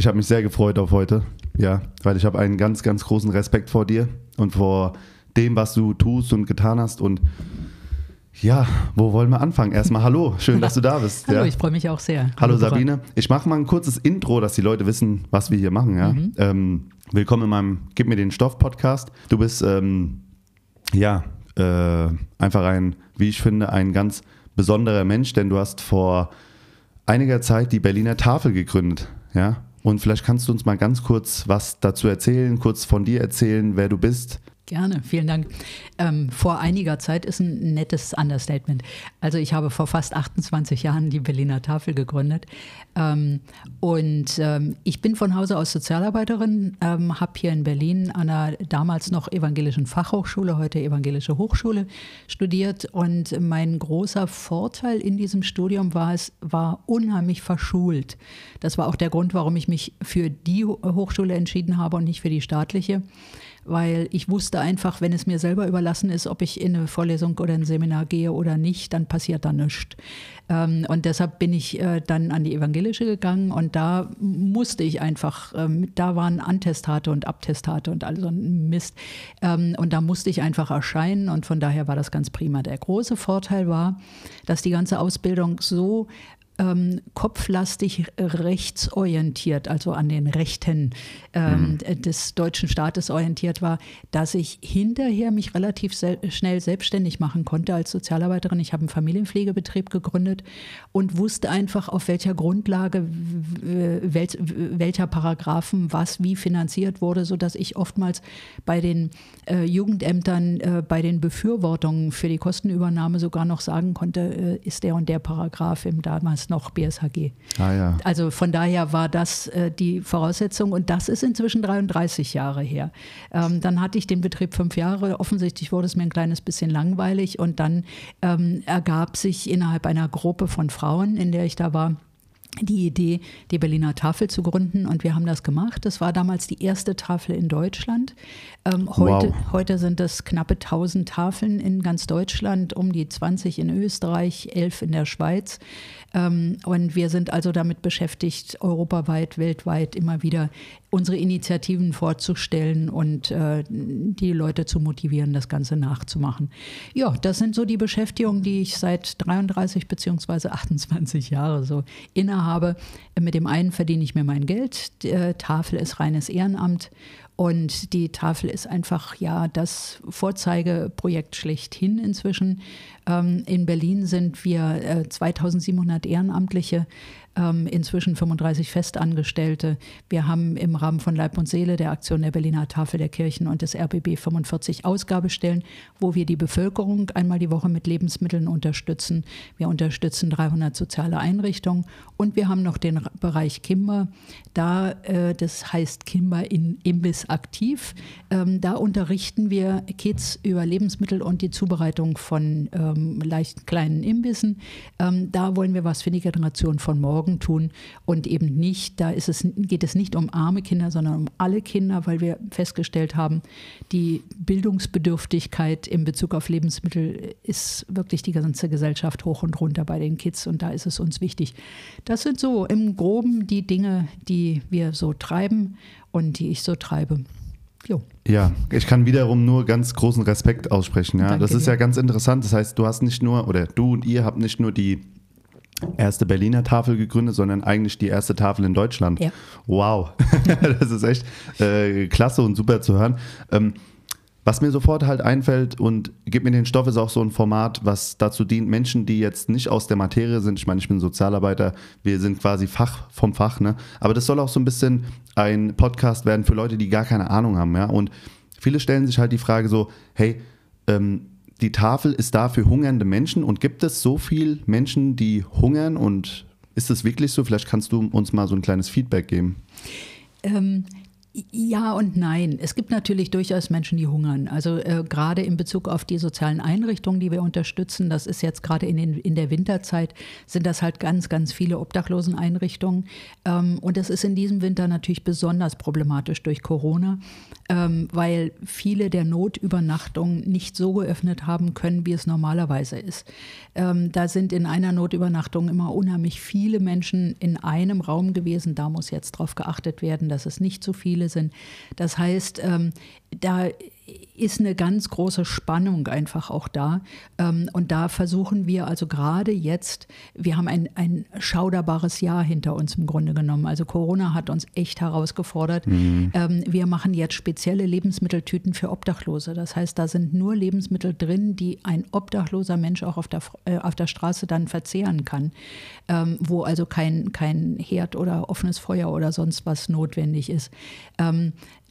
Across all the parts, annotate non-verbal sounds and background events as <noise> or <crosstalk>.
Ich habe mich sehr gefreut auf heute, ja, weil ich habe einen ganz, ganz großen Respekt vor dir und vor dem, was du tust und getan hast und ja, wo wollen wir anfangen? Erstmal hallo, schön, dass du da bist. <laughs> hallo, ja. ich freue mich auch sehr. Hallo, Sabine. Ich mache mal ein kurzes Intro, dass die Leute wissen, was wir hier machen. Ja? Mhm. Ähm, willkommen in meinem Gib mir den Stoff Podcast. Du bist ähm, ja äh, einfach ein, wie ich finde, ein ganz besonderer Mensch, denn du hast vor einiger Zeit die Berliner Tafel gegründet. Ja? Und vielleicht kannst du uns mal ganz kurz was dazu erzählen, kurz von dir erzählen, wer du bist, Gerne, vielen Dank. Ähm, vor einiger Zeit ist ein nettes Understatement. Also ich habe vor fast 28 Jahren die Berliner Tafel gegründet ähm, und ähm, ich bin von Hause aus Sozialarbeiterin, ähm, habe hier in Berlin an einer damals noch evangelischen Fachhochschule, heute evangelische Hochschule studiert und mein großer Vorteil in diesem Studium war es, war unheimlich verschult. Das war auch der Grund, warum ich mich für die Hochschule entschieden habe und nicht für die staatliche weil ich wusste einfach, wenn es mir selber überlassen ist, ob ich in eine Vorlesung oder ein Seminar gehe oder nicht, dann passiert da nichts. Ähm, und deshalb bin ich äh, dann an die evangelische gegangen und da musste ich einfach, ähm, da waren Antestate und Abtestate und all so ein Mist. Ähm, und da musste ich einfach erscheinen und von daher war das ganz prima. Der große Vorteil war, dass die ganze Ausbildung so ähm, kopflastig rechtsorientiert, also an den Rechten ähm, mhm. des deutschen Staates orientiert war, dass ich hinterher mich relativ sel schnell selbstständig machen konnte als Sozialarbeiterin. Ich habe einen Familienpflegebetrieb gegründet und wusste einfach, auf welcher Grundlage wel welcher Paragraphen was wie finanziert wurde, sodass ich oftmals bei den äh, Jugendämtern, äh, bei den Befürwortungen für die Kostenübernahme sogar noch sagen konnte, äh, ist der und der Paragraph im damals noch BSHG. Ah, ja. Also von daher war das äh, die Voraussetzung und das ist inzwischen 33 Jahre her. Ähm, dann hatte ich den Betrieb fünf Jahre. Offensichtlich wurde es mir ein kleines bisschen langweilig und dann ähm, ergab sich innerhalb einer Gruppe von Frauen, in der ich da war, die Idee, die Berliner Tafel zu gründen und wir haben das gemacht. Das war damals die erste Tafel in Deutschland. Ähm, heute, wow. heute sind es knappe 1000 Tafeln in ganz Deutschland, um die 20 in Österreich, 11 in der Schweiz. Ähm, und wir sind also damit beschäftigt, europaweit, weltweit immer wieder unsere Initiativen vorzustellen und äh, die Leute zu motivieren, das Ganze nachzumachen. Ja, das sind so die Beschäftigungen, die ich seit 33 beziehungsweise 28 Jahre so innehabe. Mit dem einen verdiene ich mir mein Geld. Äh, Tafel ist reines Ehrenamt und die Tafel ist einfach ja das Vorzeigeprojekt schlechthin inzwischen. Ähm, in Berlin sind wir äh, 2700 Ehrenamtliche, inzwischen 35 Festangestellte. Wir haben im Rahmen von Leib und Seele der Aktion der Berliner Tafel der Kirchen und des RBB 45 Ausgabestellen, wo wir die Bevölkerung einmal die Woche mit Lebensmitteln unterstützen. Wir unterstützen 300 soziale Einrichtungen und wir haben noch den Bereich Kimber. Da, äh, das heißt Kimber in Imbiss aktiv. Ähm, da unterrichten wir Kids über Lebensmittel und die Zubereitung von ähm, leicht kleinen Imbissen. Ähm, da wollen wir was für die Generation von morgen Sorgen tun und eben nicht, da ist es, geht es nicht um arme Kinder, sondern um alle Kinder, weil wir festgestellt haben, die Bildungsbedürftigkeit in Bezug auf Lebensmittel ist wirklich die ganze Gesellschaft hoch und runter bei den Kids und da ist es uns wichtig. Das sind so im Groben die Dinge, die wir so treiben und die ich so treibe. Jo. Ja, ich kann wiederum nur ganz großen Respekt aussprechen. Ja, Danke das ist dir. ja ganz interessant. Das heißt, du hast nicht nur oder du und ihr habt nicht nur die erste Berliner Tafel gegründet, sondern eigentlich die erste Tafel in Deutschland. Ja. Wow, <laughs> das ist echt äh, klasse und super zu hören. Ähm, was mir sofort halt einfällt und Gib mir den Stoff ist auch so ein Format, was dazu dient, Menschen, die jetzt nicht aus der Materie sind, ich meine, ich bin Sozialarbeiter, wir sind quasi Fach vom Fach, ne? Aber das soll auch so ein bisschen ein Podcast werden für Leute, die gar keine Ahnung haben, ja? Und viele stellen sich halt die Frage so, hey, ähm, die Tafel ist da für hungernde Menschen und gibt es so viele Menschen, die hungern und ist es wirklich so? Vielleicht kannst du uns mal so ein kleines Feedback geben. Ähm, Ja und nein. Es gibt natürlich durchaus Menschen, die hungern. Also äh, gerade in Bezug auf die sozialen Einrichtungen, die wir unterstützen, das ist jetzt gerade in, in der Winterzeit, sind das halt ganz, ganz viele Obdachloseneinrichtungen. Ähm, und das ist in diesem Winter natürlich besonders problematisch durch Corona, ähm, weil viele der Notübernachtungen nicht so geöffnet haben können, wie es normalerweise ist. Ähm, da sind in einer Notübernachtung immer unheimlich viele Menschen in einem Raum gewesen. Da muss jetzt darauf geachtet werden, dass es nicht zu viele sind. Das heißt, ähm, da ist eine ganz große Spannung einfach auch da. Ähm, und da versuchen wir also gerade jetzt, wir haben ein, ein schauderbares Jahr hinter uns im Grunde genommen. Also Corona hat uns echt herausgefordert. Mhm. Ähm, wir machen jetzt spezielle Lebensmitteltüten für Obdachlose. Das heißt, da sind nur Lebensmittel drin, die ein obdachloser Mensch auch auf der, äh, auf der Straße dann verzehren kann, ähm, wo also kein, kein Herd oder offenes Feuer oder sonst was notwendig ist.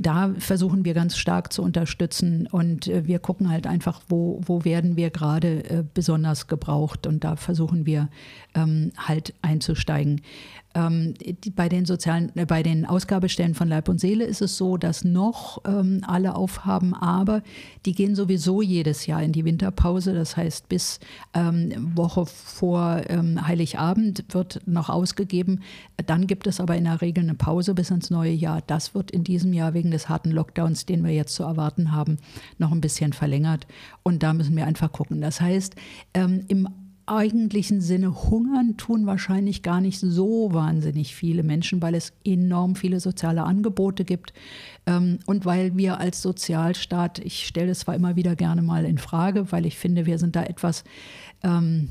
Da versuchen wir ganz stark zu unterstützen und äh, wir gucken halt einfach, wo, wo werden wir gerade äh, besonders gebraucht und da versuchen wir ähm, halt einzusteigen. Ähm, die, bei den sozialen, äh, bei den Ausgabestellen von Leib und Seele ist es so, dass noch ähm, alle aufhaben, aber die gehen sowieso jedes Jahr in die Winterpause. Das heißt, bis ähm, Woche vor ähm, Heiligabend wird noch ausgegeben. Dann gibt es aber in der Regel eine Pause bis ins neue Jahr. Das wird in diesem Jahr wegen des harten Lockdowns, den wir jetzt zu erwarten haben, noch ein bisschen verlängert. Und da müssen wir einfach gucken. Das heißt, ähm, im eigentlichen Sinne hungern tun wahrscheinlich gar nicht so wahnsinnig viele Menschen, weil es enorm viele soziale Angebote gibt ähm, und weil wir als Sozialstaat, ich stelle es zwar immer wieder gerne mal in Frage, weil ich finde, wir sind da etwas ähm,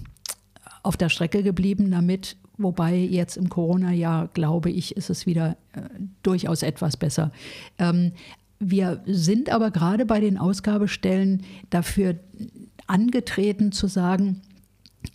auf der Strecke geblieben damit, wobei jetzt im Corona-Jahr, glaube ich, ist es wieder äh, durchaus etwas besser. Ähm, wir sind aber gerade bei den Ausgabestellen dafür angetreten zu sagen,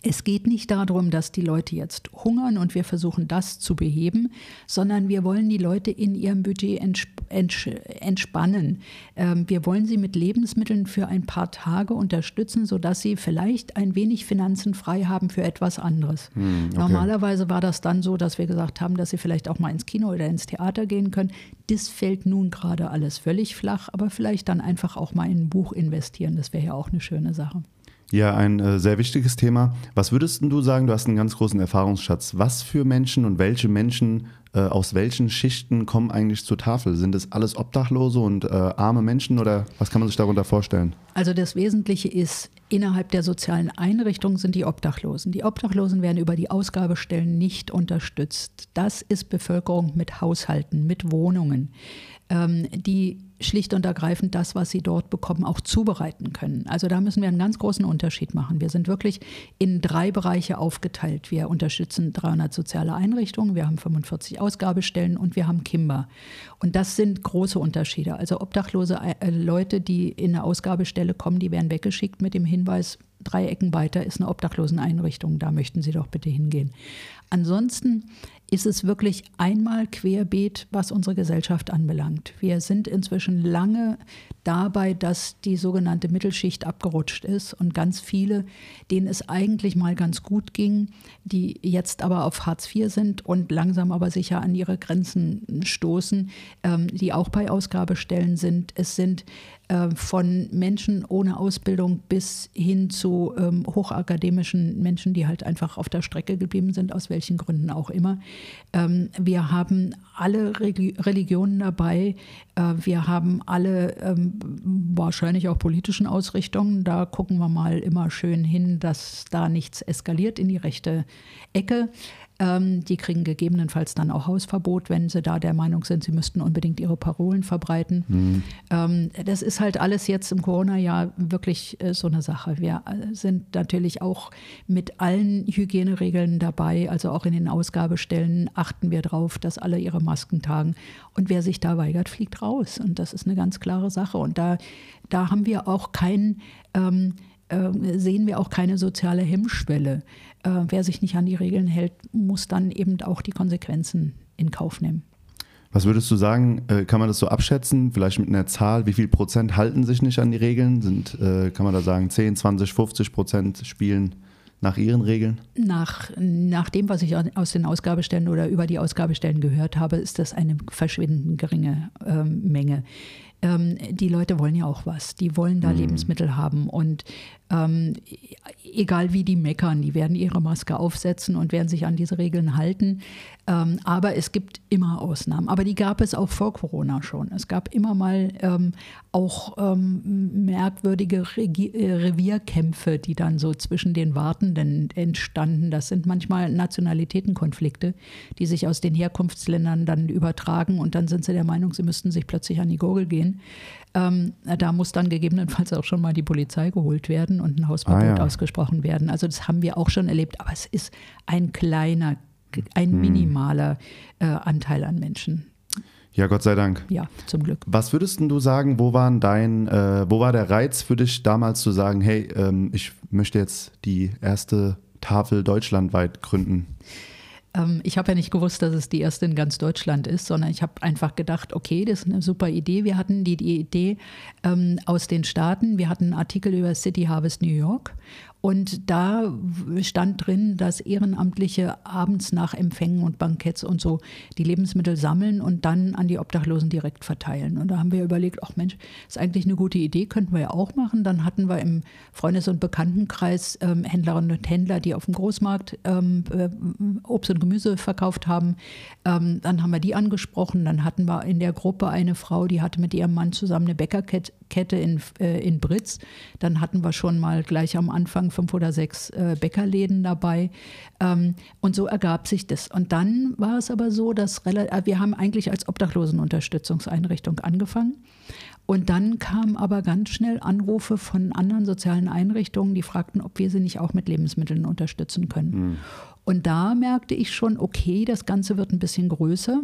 es geht nicht darum, dass die Leute jetzt hungern und wir versuchen das zu beheben, sondern wir wollen die Leute in ihrem Budget entspannen. Ähm, wir wollen sie mit Lebensmitteln für ein paar Tage unterstützen, sodass sie vielleicht ein wenig Finanzen frei haben für etwas anderes. Hm, okay. Normalerweise war das dann so, dass wir gesagt haben, dass sie vielleicht auch mal ins Kino oder ins Theater gehen können. Das fällt nun gerade alles völlig flach, aber vielleicht dann einfach auch mal in ein Buch investieren. Das wäre ja auch eine schöne Sache. Ja, ein äh, sehr wichtiges Thema. Was würdest du sagen, du hast einen ganz großen Erfahrungsschatz. Was für Menschen und welche Menschen äh, aus welchen Schichten kommen eigentlich zur Tafel? Sind es alles Obdachlose und äh, arme Menschen oder was kann man sich darunter vorstellen? Also das Wesentliche ist, innerhalb der sozialen Einrichtungen sind die Obdachlosen. Die Obdachlosen werden über die Ausgabestellen nicht unterstützt. Das ist Bevölkerung mit Haushalten, mit Wohnungen, ähm, die schlicht und ergreifend das, was sie dort bekommen, auch zubereiten können. Also da müssen wir einen ganz großen Unterschied machen. Wir sind wirklich in drei Bereiche aufgeteilt. Wir unterstützen 300 soziale Einrichtungen, wir haben 45 Ausgabestellen und wir haben Kimber. Und das sind große Unterschiede. Also obdachlose äh, Leute, die in eine Ausgabestelle kommen, die werden weggeschickt mit dem Hinweis, drei Ecken weiter ist eine Obdachloseneinrichtung, da möchten Sie doch bitte hingehen. Ansonsten ist es wirklich einmal querbeet, was unsere Gesellschaft anbelangt. Wir sind inzwischen lange dabei, dass die sogenannte Mittelschicht abgerutscht ist und ganz viele, denen es eigentlich mal ganz gut ging, die jetzt aber auf Hartz IV sind und langsam aber sicher an ihre Grenzen stoßen, ähm, die auch bei Ausgabestellen sind. Es sind äh, von Menschen ohne Ausbildung bis hin zu ähm, hochakademischen Menschen, die halt einfach auf der Strecke geblieben sind, aus welchen Gründen auch immer. Ähm, wir haben alle Religionen dabei. Äh, wir haben alle ähm, wahrscheinlich auch politischen Ausrichtungen. Da gucken wir mal immer schön hin, dass da nichts eskaliert in die rechte Ecke. Ähm, die kriegen gegebenenfalls dann auch Hausverbot, wenn sie da der Meinung sind, sie müssten unbedingt ihre Parolen verbreiten. Mhm. Ähm, das ist halt alles jetzt im Corona-Jahr wirklich äh, so eine Sache. Wir äh, sind natürlich auch mit allen Hygieneregeln dabei, also auch in den Ausgabestellen achten wir darauf, dass alle ihre Masken tragen. Und wer sich da weigert, fliegt raus. Und das ist eine ganz klare Sache. Und da, da haben wir auch kein ähm, äh, sehen wir auch keine soziale Hemmschwelle. Äh, wer sich nicht an die Regeln hält, muss dann eben auch die Konsequenzen in Kauf nehmen. Was würdest du sagen, äh, kann man das so abschätzen, vielleicht mit einer Zahl, wie viel Prozent halten sich nicht an die Regeln? Sind, kann man da sagen, 10, 20, 50 Prozent spielen nach Ihren Regeln? Nach, nach dem, was ich aus den Ausgabestellen oder über die Ausgabestellen gehört habe, ist das eine verschwindend geringe ähm, Menge ähm, die Leute wollen ja auch was. Die wollen da mhm. Lebensmittel haben. Und ähm, egal wie die meckern, die werden ihre Maske aufsetzen und werden sich an diese Regeln halten. Ähm, aber es gibt immer Ausnahmen. Aber die gab es auch vor Corona schon. Es gab immer mal ähm, auch ähm, merkwürdige Regi äh, Revierkämpfe, die dann so zwischen den Wartenden entstanden. Das sind manchmal Nationalitätenkonflikte, die sich aus den Herkunftsländern dann übertragen und dann sind sie der Meinung, sie müssten sich plötzlich an die Gurgel gehen. Ähm, da muss dann gegebenenfalls auch schon mal die Polizei geholt werden und ein Hausverbot ah, ja. ausgesprochen werden. Also das haben wir auch schon erlebt, aber es ist ein kleiner, ein hm. minimaler äh, Anteil an Menschen. Ja, Gott sei Dank. Ja, zum Glück. Was würdest du sagen, wo, waren dein, äh, wo war der Reiz für dich damals zu sagen, hey, ähm, ich möchte jetzt die erste Tafel deutschlandweit gründen? Ähm, ich habe ja nicht gewusst, dass es die erste in ganz Deutschland ist, sondern ich habe einfach gedacht, okay, das ist eine super Idee. Wir hatten die, die Idee ähm, aus den Staaten. Wir hatten einen Artikel über City Harvest New York und da stand drin, dass Ehrenamtliche abends nach Empfängen und Banketts und so die Lebensmittel sammeln und dann an die Obdachlosen direkt verteilen. Und da haben wir überlegt, ach Mensch, ist eigentlich eine gute Idee, könnten wir ja auch machen. Dann hatten wir im Freundes- und Bekanntenkreis ähm, Händlerinnen und Händler, die auf dem Großmarkt ähm, äh, Obst und Gemüse verkauft haben. Ähm, dann haben wir die angesprochen. Dann hatten wir in der Gruppe eine Frau, die hatte mit ihrem Mann zusammen eine Bäckerkette in, äh, in Britz. Dann hatten wir schon mal gleich am Anfang fünf oder sechs äh, Bäckerläden dabei. Ähm, und so ergab sich das. Und dann war es aber so, dass äh, wir haben eigentlich als Obdachlosenunterstützungseinrichtung angefangen. Und dann kamen aber ganz schnell Anrufe von anderen sozialen Einrichtungen, die fragten, ob wir sie nicht auch mit Lebensmitteln unterstützen können. Mhm. Und da merkte ich schon, okay, das Ganze wird ein bisschen größer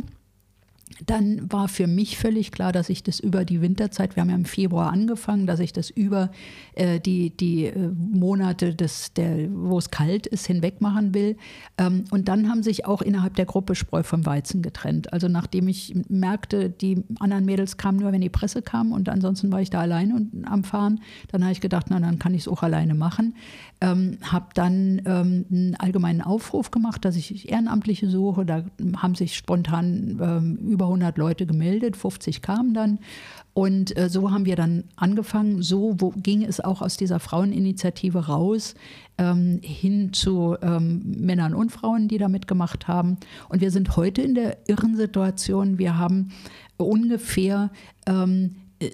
dann war für mich völlig klar, dass ich das über die Winterzeit, wir haben ja im Februar angefangen, dass ich das über äh, die, die äh, Monate, des, der, wo es kalt ist, hinweg machen will. Ähm, und dann haben sich auch innerhalb der Gruppe Spreu vom Weizen getrennt. Also nachdem ich merkte, die anderen Mädels kamen nur, wenn die Presse kam und ansonsten war ich da alleine und, am Fahren, dann habe ich gedacht, na dann kann ich es auch alleine machen. Ähm, habe dann ähm, einen allgemeinen Aufruf gemacht, dass ich Ehrenamtliche suche. Da haben sich spontan ähm, über 100 Leute gemeldet, 50 kamen dann. Und äh, so haben wir dann angefangen. So wo, ging es auch aus dieser Fraueninitiative raus ähm, hin zu ähm, Männern und Frauen, die da mitgemacht haben. Und wir sind heute in der irren Situation. Wir haben ungefähr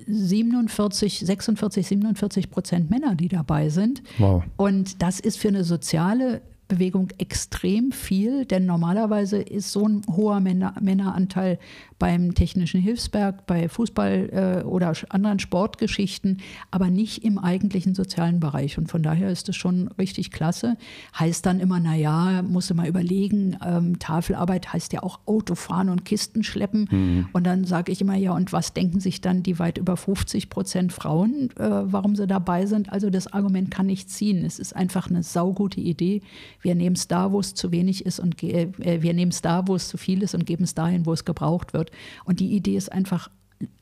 47, 46, 47 Prozent Männer, die dabei sind. Wow. Und das ist für eine soziale Bewegung extrem viel, denn normalerweise ist so ein hoher Männer, Männeranteil beim Technischen Hilfsberg, bei Fußball äh, oder anderen Sportgeschichten, aber nicht im eigentlichen sozialen Bereich. Und von daher ist es schon richtig klasse. Heißt dann immer, naja, musst du mal überlegen, ähm, Tafelarbeit heißt ja auch Autofahren und Kisten schleppen. Mhm. Und dann sage ich immer, ja, und was denken sich dann die weit über 50 Prozent Frauen, äh, warum sie dabei sind? Also das Argument kann nicht ziehen. Es ist einfach eine saugute Idee. Wir nehmen es da, wo es zu wenig ist und äh, wir nehmen es da, wo es zu viel ist und geben es dahin, wo es gebraucht wird wird. Und die Idee ist einfach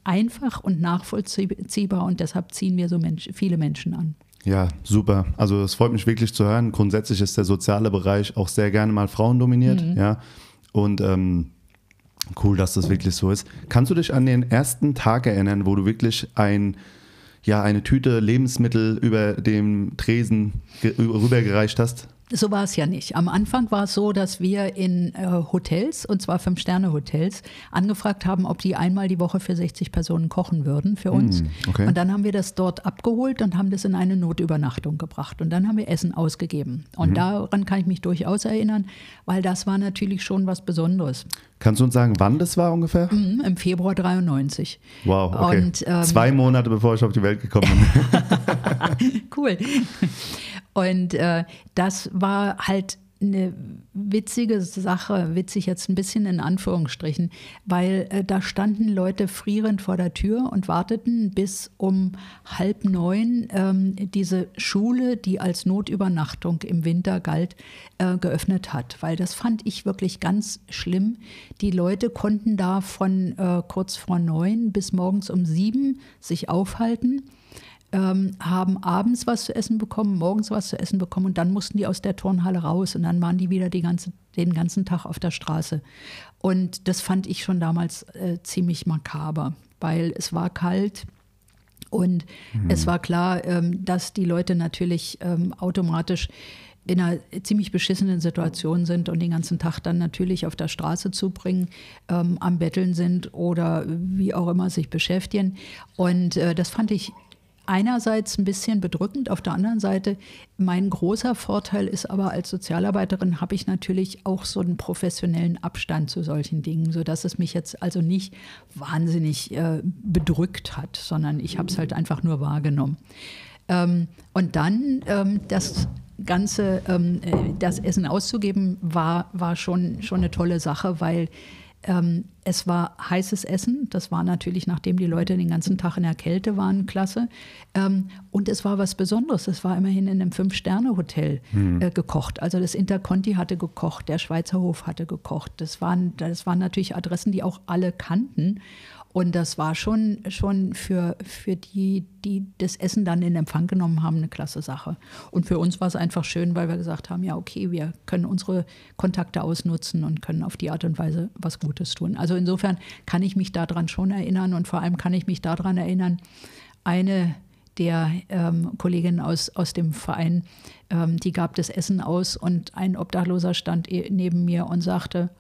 einfach und nachvollziehbar und deshalb ziehen wir so Mensch, viele Menschen an. Ja, super. Also es freut mich wirklich zu hören. Grundsätzlich ist der soziale Bereich auch sehr gerne mal Frauen dominiert. Mhm. Ja. Und ähm, cool, dass das wirklich so ist. Kannst du dich an den ersten Tag erinnern, wo du wirklich ein ja, eine Tüte Lebensmittel über dem Tresen rübergereicht hast? So war es ja nicht. Am Anfang war es so, dass wir in äh, Hotels, und zwar Fünf-Sterne-Hotels, angefragt haben, ob die einmal die Woche für 60 Personen kochen würden für uns. Mm, okay. Und dann haben wir das dort abgeholt und haben das in eine Notübernachtung gebracht. Und dann haben wir Essen ausgegeben. Und mhm. daran kann ich mich durchaus erinnern, weil das war natürlich schon was Besonderes. Kannst du uns sagen, wann das war ungefähr? Mhm, Im Februar 93. Wow, okay. Und, ähm, Zwei Monate bevor ich auf die Welt gekommen bin. <laughs> <laughs> cool. Und äh, das war halt eine witzige Sache, witzig jetzt ein bisschen in Anführungsstrichen, weil äh, da standen Leute frierend vor der Tür und warteten bis um halb neun ähm, diese Schule, die als Notübernachtung im Winter galt, äh, geöffnet hat. Weil das fand ich wirklich ganz schlimm. Die Leute konnten da von äh, kurz vor neun bis morgens um sieben sich aufhalten ähm, haben abends was zu essen bekommen, morgens was zu essen bekommen und dann mussten die aus der Turnhalle raus und dann waren die wieder die ganze, den ganzen Tag auf der Straße. Und das fand ich schon damals äh, ziemlich makaber, weil es war kalt. Und mhm. es war klar, ähm, dass die Leute natürlich ähm, automatisch in einer ziemlich beschissenen Situation sind und den ganzen Tag dann natürlich auf der Straße zubringen, ähm, am Betteln sind oder wie auch immer sich beschäftigen. Und äh, das fand ich einerseits ein bisschen bedrückend, auf der anderen Seite mein großer Vorteil ist aber als Sozialarbeiterin habe ich natürlich auch so einen professionellen Abstand zu solchen Dingen, sodass es mich jetzt also nicht wahnsinnig äh, bedrückt hat, sondern ich habe es halt einfach nur wahrgenommen. Ähm, und dann ähm, das Ganze, ähm, äh, das Essen auszugeben, war, war schon, schon eine tolle Sache, weil ähm, es war heißes Essen. Das war natürlich, nachdem die Leute den ganzen Tag in der Kälte waren, klasse. Ähm, und es war was Besonderes. Es war immerhin in einem Fünf-Sterne-Hotel mhm. äh, gekocht. Also das Interconti hatte gekocht, der Schweizer Hof hatte gekocht. Das waren, das waren natürlich Adressen, die auch alle kannten. Und das war schon, schon für, für die, die das Essen dann in Empfang genommen haben, eine klasse Sache. Und für uns war es einfach schön, weil wir gesagt haben, ja, okay, wir können unsere Kontakte ausnutzen und können auf die Art und Weise was Gutes tun. Also insofern kann ich mich daran schon erinnern und vor allem kann ich mich daran erinnern, eine der ähm, Kolleginnen aus, aus dem Verein, ähm, die gab das Essen aus und ein Obdachloser stand e-, neben mir und sagte,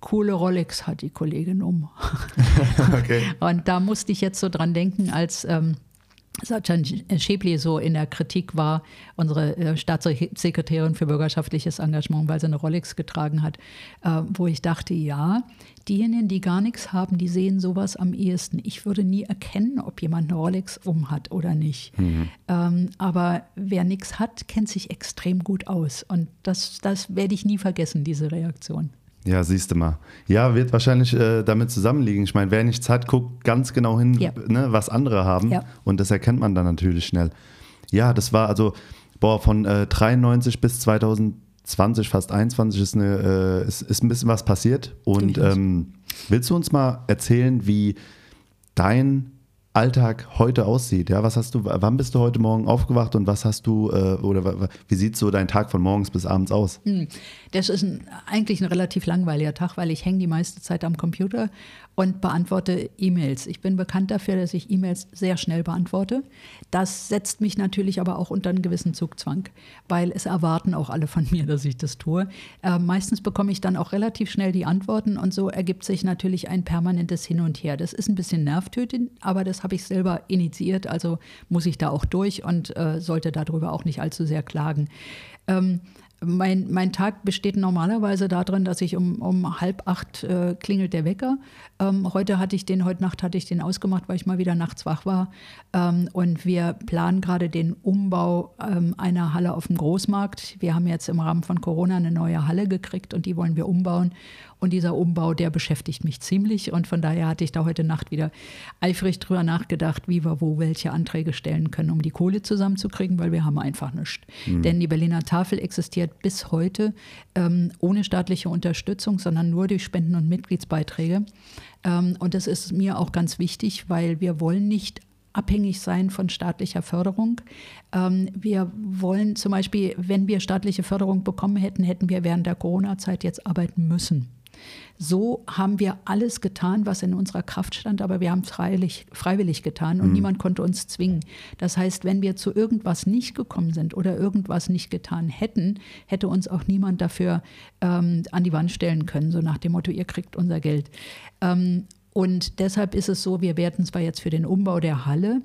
coole Rolex hat die Kollegin um. <laughs> okay. Und da musste ich jetzt so dran denken, als ähm, Satchan Schäbli so in der Kritik war, unsere äh, Staatssekretärin für bürgerschaftliches Engagement, weil sie eine Rolex getragen hat, äh, wo ich dachte, ja, diejenigen, die gar nichts haben, die sehen sowas am ehesten. Ich würde nie erkennen, ob jemand eine Rolex um hat oder nicht. Mhm. Ähm, aber wer nichts hat, kennt sich extrem gut aus. Und das, das werde ich nie vergessen, diese Reaktion. Ja, siehst du mal. Ja, wird wahrscheinlich äh, damit zusammenliegen. Ich meine, wer nichts hat, guckt ganz genau hin, ja. ne, was andere haben. Ja. Und das erkennt man dann natürlich schnell. Ja, das war also, boah, von äh, 93 bis 2020, fast 21 ist, eine, äh, ist, ist ein bisschen was passiert. Und ähm, willst du uns mal erzählen, wie dein Alltag heute aussieht. Ja, was hast du, wann bist du heute Morgen aufgewacht und was hast du, äh, oder wie sieht so dein Tag von morgens bis abends aus? Hm. Das ist ein, eigentlich ein relativ langweiliger Tag, weil ich hänge die meiste Zeit am Computer und beantworte E-Mails. Ich bin bekannt dafür, dass ich E-Mails sehr schnell beantworte. Das setzt mich natürlich aber auch unter einen gewissen Zugzwang, weil es erwarten auch alle von <laughs> mir, dass ich das tue. Äh, meistens bekomme ich dann auch relativ schnell die Antworten und so ergibt sich natürlich ein permanentes Hin und Her. Das ist ein bisschen nervtötend, aber das habe ich selber initiiert, also muss ich da auch durch und äh, sollte darüber auch nicht allzu sehr klagen. Ähm, mein, mein Tag besteht normalerweise darin, dass ich um, um halb acht äh, klingelt der Wecker. Ähm, heute hatte ich den, heute Nacht hatte ich den ausgemacht, weil ich mal wieder nachts wach war. Ähm, und wir planen gerade den Umbau ähm, einer Halle auf dem Großmarkt. Wir haben jetzt im Rahmen von Corona eine neue Halle gekriegt und die wollen wir umbauen. Und dieser Umbau, der beschäftigt mich ziemlich. Und von daher hatte ich da heute Nacht wieder eifrig drüber nachgedacht, wie wir wo welche Anträge stellen können, um die Kohle zusammenzukriegen, weil wir haben einfach nichts. Mhm. Denn die Berliner Tafel existiert bis heute ähm, ohne staatliche Unterstützung, sondern nur durch Spenden und Mitgliedsbeiträge. Ähm, und das ist mir auch ganz wichtig, weil wir wollen nicht abhängig sein von staatlicher Förderung. Ähm, wir wollen zum Beispiel, wenn wir staatliche Förderung bekommen hätten, hätten wir während der Corona-Zeit jetzt arbeiten müssen. So haben wir alles getan, was in unserer Kraft stand, aber wir haben es freiwillig, freiwillig getan und mhm. niemand konnte uns zwingen. Das heißt, wenn wir zu irgendwas nicht gekommen sind oder irgendwas nicht getan hätten, hätte uns auch niemand dafür ähm, an die Wand stellen können, so nach dem Motto, ihr kriegt unser Geld. Ähm, und deshalb ist es so, wir werden zwar jetzt für den Umbau der Halle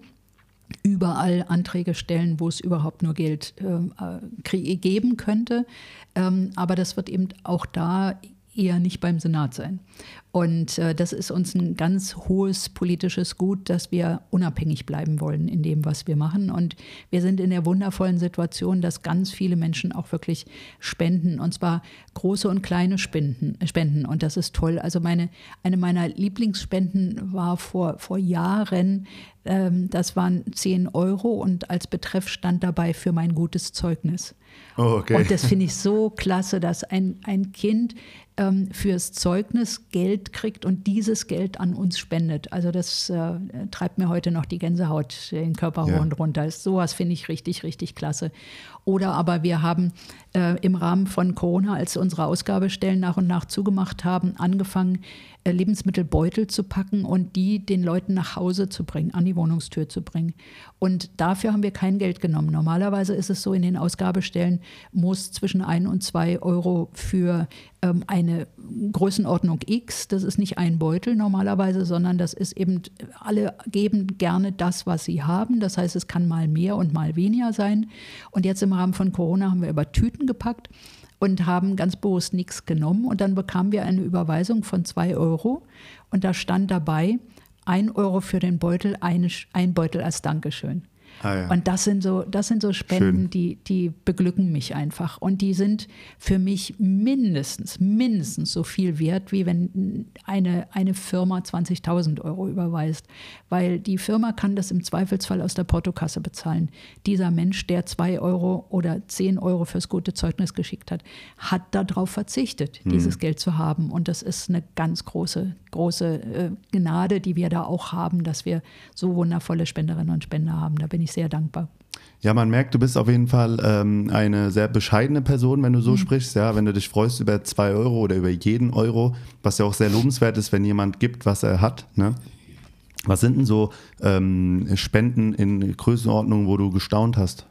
überall Anträge stellen, wo es überhaupt nur Geld äh, geben könnte. Ähm, aber das wird eben auch da eher nicht beim Senat sein. Und äh, das ist uns ein ganz hohes politisches Gut, dass wir unabhängig bleiben wollen in dem, was wir machen. Und wir sind in der wundervollen Situation, dass ganz viele Menschen auch wirklich spenden. Und zwar große und kleine Spenden. spenden. Und das ist toll. Also meine, eine meiner Lieblingsspenden war vor, vor Jahren, ähm, das waren 10 Euro und als Betreff stand dabei für mein gutes Zeugnis. Oh, okay. Und das finde ich so klasse, dass ein, ein Kind ähm, fürs Zeugnis Geld kriegt und dieses Geld an uns spendet. Also das äh, treibt mir heute noch die Gänsehaut den Körper hoch und runter. Sowas finde ich richtig, richtig klasse. Oder aber wir haben äh, im Rahmen von Corona, als unsere Ausgabestellen nach und nach zugemacht haben, angefangen, äh, Lebensmittelbeutel zu packen und die den Leuten nach Hause zu bringen, an die Wohnungstür zu bringen. Und dafür haben wir kein Geld genommen. Normalerweise ist es so, in den Ausgabestellen muss zwischen ein und zwei Euro für ähm, eine Größenordnung X, das ist nicht ein Beutel normalerweise, sondern das ist eben, alle geben gerne das, was sie haben. Das heißt, es kann mal mehr und mal weniger sein. Und jetzt im Rahmen von Corona haben wir über Tüten gepackt und haben ganz bewusst nichts genommen. Und dann bekamen wir eine Überweisung von zwei Euro und da stand dabei, ein Euro für den Beutel, ein, ein Beutel als Dankeschön. Ah, ja. Und das sind so, das sind so Spenden, die, die beglücken mich einfach. Und die sind für mich mindestens, mindestens so viel wert, wie wenn eine, eine Firma 20.000 Euro überweist. Weil die Firma kann das im Zweifelsfall aus der Portokasse bezahlen. Dieser Mensch, der 2 Euro oder 10 Euro fürs gute Zeugnis geschickt hat, hat darauf verzichtet, hm. dieses Geld zu haben. Und das ist eine ganz große, große äh, Gnade, die wir da auch haben, dass wir so wundervolle Spenderinnen und Spender haben. Da bin ich sehr dankbar. Ja, man merkt, du bist auf jeden Fall ähm, eine sehr bescheidene Person, wenn du so mhm. sprichst. Ja, wenn du dich freust über zwei Euro oder über jeden Euro, was ja auch sehr lobenswert ist, wenn jemand gibt, was er hat. Ne? Was sind denn so ähm, Spenden in Größenordnungen, wo du gestaunt hast?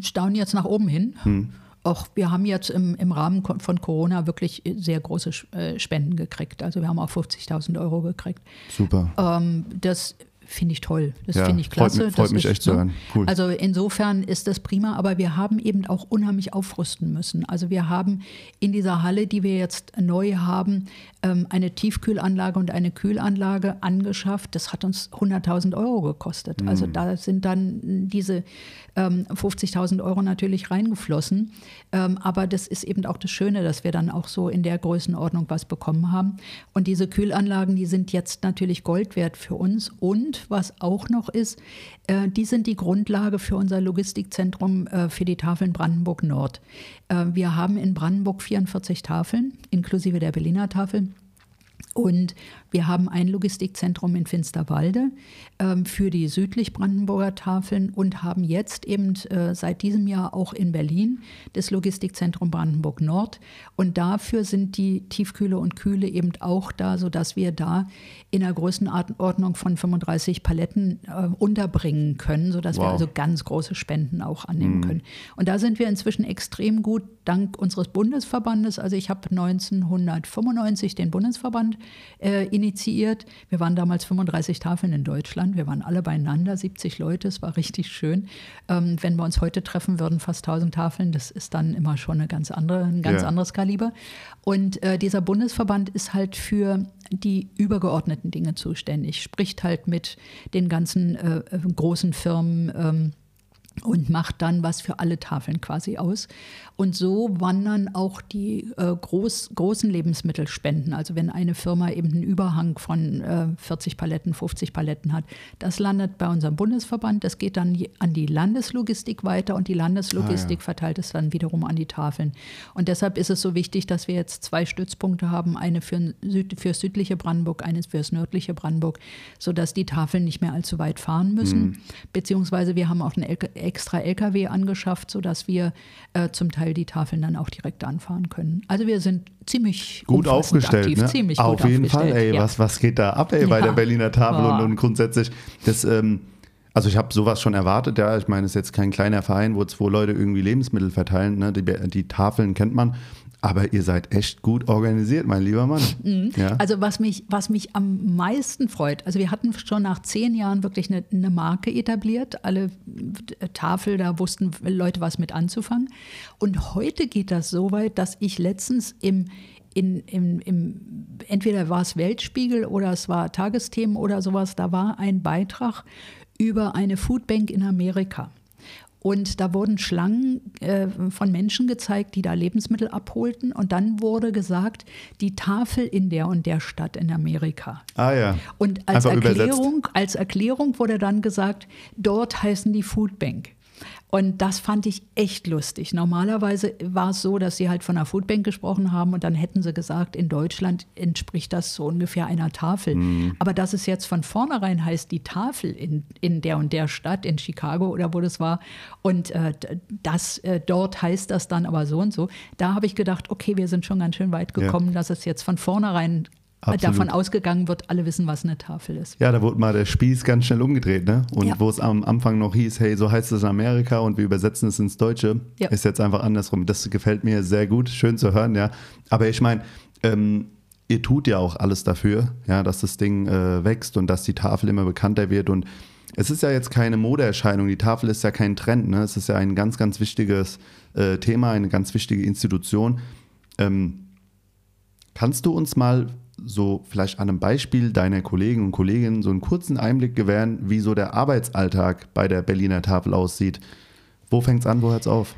Staunen jetzt nach oben hin. Hm. Auch wir haben jetzt im, im Rahmen von Corona wirklich sehr große äh, Spenden gekriegt. Also wir haben auch 50.000 Euro gekriegt. Super. Ähm, das finde ich toll. Das ja, finde ich klasse. Freut mich, freut mich ist, echt zu hören. Cool. Also insofern ist das prima, aber wir haben eben auch unheimlich aufrüsten müssen. Also wir haben in dieser Halle, die wir jetzt neu haben, ähm, eine Tiefkühlanlage und eine Kühlanlage angeschafft. Das hat uns 100.000 Euro gekostet. Mhm. Also da sind dann diese 50.000 ähm, Euro natürlich reingeflossen. Ähm, aber das ist eben auch das Schöne, dass wir dann auch so in der Größenordnung was bekommen haben. Und diese Kühlanlagen, die sind jetzt natürlich Gold wert für uns. Und was auch noch ist, äh, die sind die Grundlage für unser Logistikzentrum äh, für die Tafeln Brandenburg Nord. Äh, wir haben in Brandenburg 44 Tafeln, inklusive der Berliner Tafel. Und wir haben ein Logistikzentrum in Finsterwalde ähm, für die südlich-Brandenburger Tafeln und haben jetzt eben äh, seit diesem Jahr auch in Berlin das Logistikzentrum Brandenburg Nord. Und dafür sind die Tiefkühle und Kühle eben auch da, sodass wir da in einer Größenordnung von 35 Paletten äh, unterbringen können, sodass wow. wir also ganz große Spenden auch annehmen mhm. können. Und da sind wir inzwischen extrem gut, dank unseres Bundesverbandes. Also ich habe 1995 den Bundesverband äh, initiiert. Wir waren damals 35 Tafeln in Deutschland. Wir waren alle beieinander, 70 Leute. Es war richtig schön. Ähm, wenn wir uns heute treffen würden, fast 1000 Tafeln, das ist dann immer schon eine ganz andere, ein ganz ja. anderes Kaliber. Und äh, dieser Bundesverband ist halt für die übergeordneten Dinge zuständig, spricht halt mit den ganzen äh, äh großen Firmen. Ähm, und macht dann was für alle Tafeln quasi aus. Und so wandern auch die äh, groß, großen Lebensmittelspenden. Also wenn eine Firma eben einen Überhang von äh, 40 Paletten, 50 Paletten hat, das landet bei unserem Bundesverband. Das geht dann an die Landeslogistik weiter und die Landeslogistik ah, ja. verteilt es dann wiederum an die Tafeln. Und deshalb ist es so wichtig, dass wir jetzt zwei Stützpunkte haben, eine für, Süd, für südliche Brandenburg, eine für das nördliche Brandenburg, sodass die Tafeln nicht mehr allzu weit fahren müssen. Mhm. Beziehungsweise wir haben auch einen extra LKW angeschafft, sodass wir äh, zum Teil die Tafeln dann auch direkt anfahren können. Also wir sind ziemlich gut aufgestellt. Aktiv, ne? ziemlich Auf gut jeden Fall, ey, ja. was, was geht da ab, ey, ja. bei der Berliner Tafel und, und, grundsätzlich das. Ähm, also ich habe sowas schon erwartet, ja. Ich meine, es ist jetzt kein kleiner Verein, wo zwei Leute irgendwie Lebensmittel verteilen. Ne? Die, die Tafeln kennt man. Aber ihr seid echt gut organisiert, mein lieber Mann. <laughs> Mhm. Ja. Also was mich, was mich am meisten freut, also wir hatten schon nach zehn Jahren wirklich eine, eine Marke etabliert. Alle äh, Tafel, da wussten Leute was mit anzufangen. Und heute geht das so weit, dass ich letztens im, in, im, im, entweder war es Weltspiegel oder es war Tagesthemen oder sowas, da war ein Beitrag über eine Foodbank in Amerika. Und da wurden Schlangen äh, von Menschen gezeigt, die da Lebensmittel abholten. Und dann wurde gesagt, die Tafel in der und der Stadt in Amerika. Ah ja. Und als Erklärung, als Erklärung wurde dann gesagt, dort heißen die Foodbank. Und das fand ich echt lustig. Normalerweise war es so, dass sie halt von einer Foodbank gesprochen haben und dann hätten sie gesagt, in Deutschland entspricht das so ungefähr einer Tafel. Mhm. Aber dass es jetzt von vornherein heißt, die Tafel in, in der und der Stadt, in Chicago oder wo das war, und äh, das, äh, dort heißt das dann aber so und so, da habe ich gedacht, okay, wir sind schon ganz schön weit gekommen, ja. dass es jetzt von vornherein Absolut. davon ausgegangen wird, alle wissen, was eine Tafel ist. Ja, da wurde mal der Spieß ganz schnell umgedreht, ne? Und ja. wo es am Anfang noch hieß, hey, so heißt es in Amerika und wir übersetzen es ins Deutsche, ja. ist jetzt einfach andersrum. Das gefällt mir sehr gut, schön zu hören, ja. Aber ich meine, ähm, ihr tut ja auch alles dafür, ja, dass das Ding äh, wächst und dass die Tafel immer bekannter wird und es ist ja jetzt keine Modeerscheinung, die Tafel ist ja kein Trend, ne? Es ist ja ein ganz, ganz wichtiges äh, Thema, eine ganz wichtige Institution. Ähm, kannst du uns mal so vielleicht an einem Beispiel deiner Kollegen und Kolleginnen so einen kurzen Einblick gewähren, wie so der Arbeitsalltag bei der Berliner Tafel aussieht. Wo fängt es an, wo hört es auf?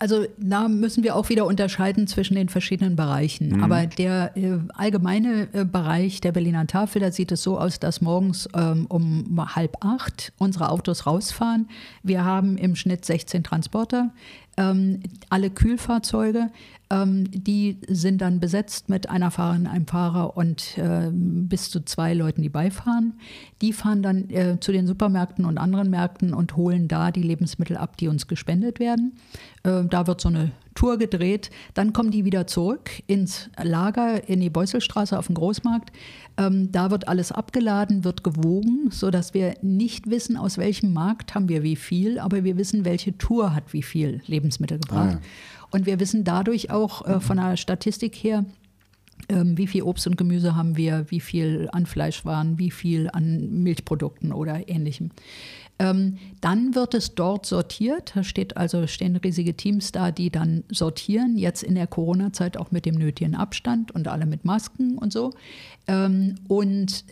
Also da müssen wir auch wieder unterscheiden zwischen den verschiedenen Bereichen. Mhm. Aber der äh, allgemeine äh, Bereich der Berliner Tafel, da sieht es so aus, dass morgens ähm, um halb acht unsere Autos rausfahren. Wir haben im Schnitt 16 Transporter, ähm, alle Kühlfahrzeuge. Ähm, die sind dann besetzt mit einer Fahrerin, einem Fahrer und äh, bis zu zwei Leuten, die beifahren. Die fahren dann äh, zu den Supermärkten und anderen Märkten und holen da die Lebensmittel ab, die uns gespendet werden. Äh, da wird so eine Tour gedreht. Dann kommen die wieder zurück ins Lager in die Beusselstraße auf den Großmarkt. Ähm, da wird alles abgeladen, wird gewogen, sodass wir nicht wissen, aus welchem Markt haben wir wie viel, aber wir wissen, welche Tour hat wie viel Lebensmittel gebracht. Ah, ja. Und wir wissen dadurch auch äh, von der Statistik her, ähm, wie viel Obst und Gemüse haben wir, wie viel an Fleischwaren, wie viel an Milchprodukten oder ähnlichem. Ähm, dann wird es dort sortiert. Da steht also, stehen riesige Teams da, die dann sortieren. Jetzt in der Corona-Zeit auch mit dem nötigen Abstand und alle mit Masken und so. Ähm, und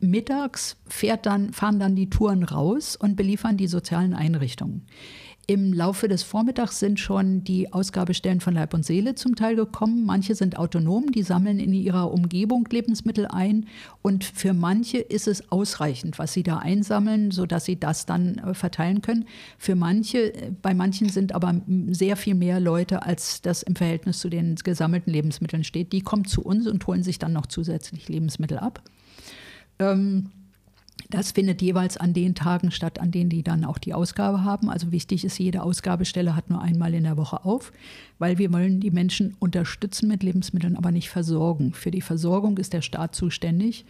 mittags fährt dann, fahren dann die Touren raus und beliefern die sozialen Einrichtungen. Im Laufe des Vormittags sind schon die Ausgabestellen von Leib und Seele zum Teil gekommen. Manche sind autonom, die sammeln in ihrer Umgebung Lebensmittel ein. Und für manche ist es ausreichend, was sie da einsammeln, sodass sie das dann äh, verteilen können. Für manche, äh, bei manchen sind aber sehr viel mehr Leute, als das im Verhältnis zu den gesammelten Lebensmitteln steht. Die kommen zu uns und holen sich dann noch zusätzlich Lebensmittel ab. Ähm, das findet jeweils an den Tagen statt, an denen die dann auch die Ausgabe haben. Also wichtig ist, jede Ausgabestelle hat nur einmal in der Woche auf, weil wir wollen die Menschen unterstützen mit Lebensmitteln, aber nicht versorgen. Für die Versorgung ist der Staat zuständig.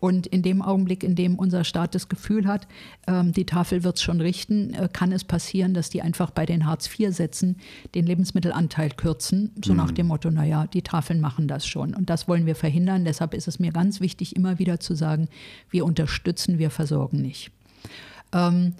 Und in dem Augenblick, in dem unser Staat das Gefühl hat, ähm, die Tafel wird es schon richten, äh, kann es passieren, dass die einfach bei den Hartz-IV-Sätzen den Lebensmittelanteil kürzen, so mhm. nach dem Motto, naja, die Tafeln machen das schon. Und das wollen wir verhindern. Deshalb ist es mir ganz wichtig, immer wieder zu sagen, wir unterstützen, wir versorgen nicht. Ähm,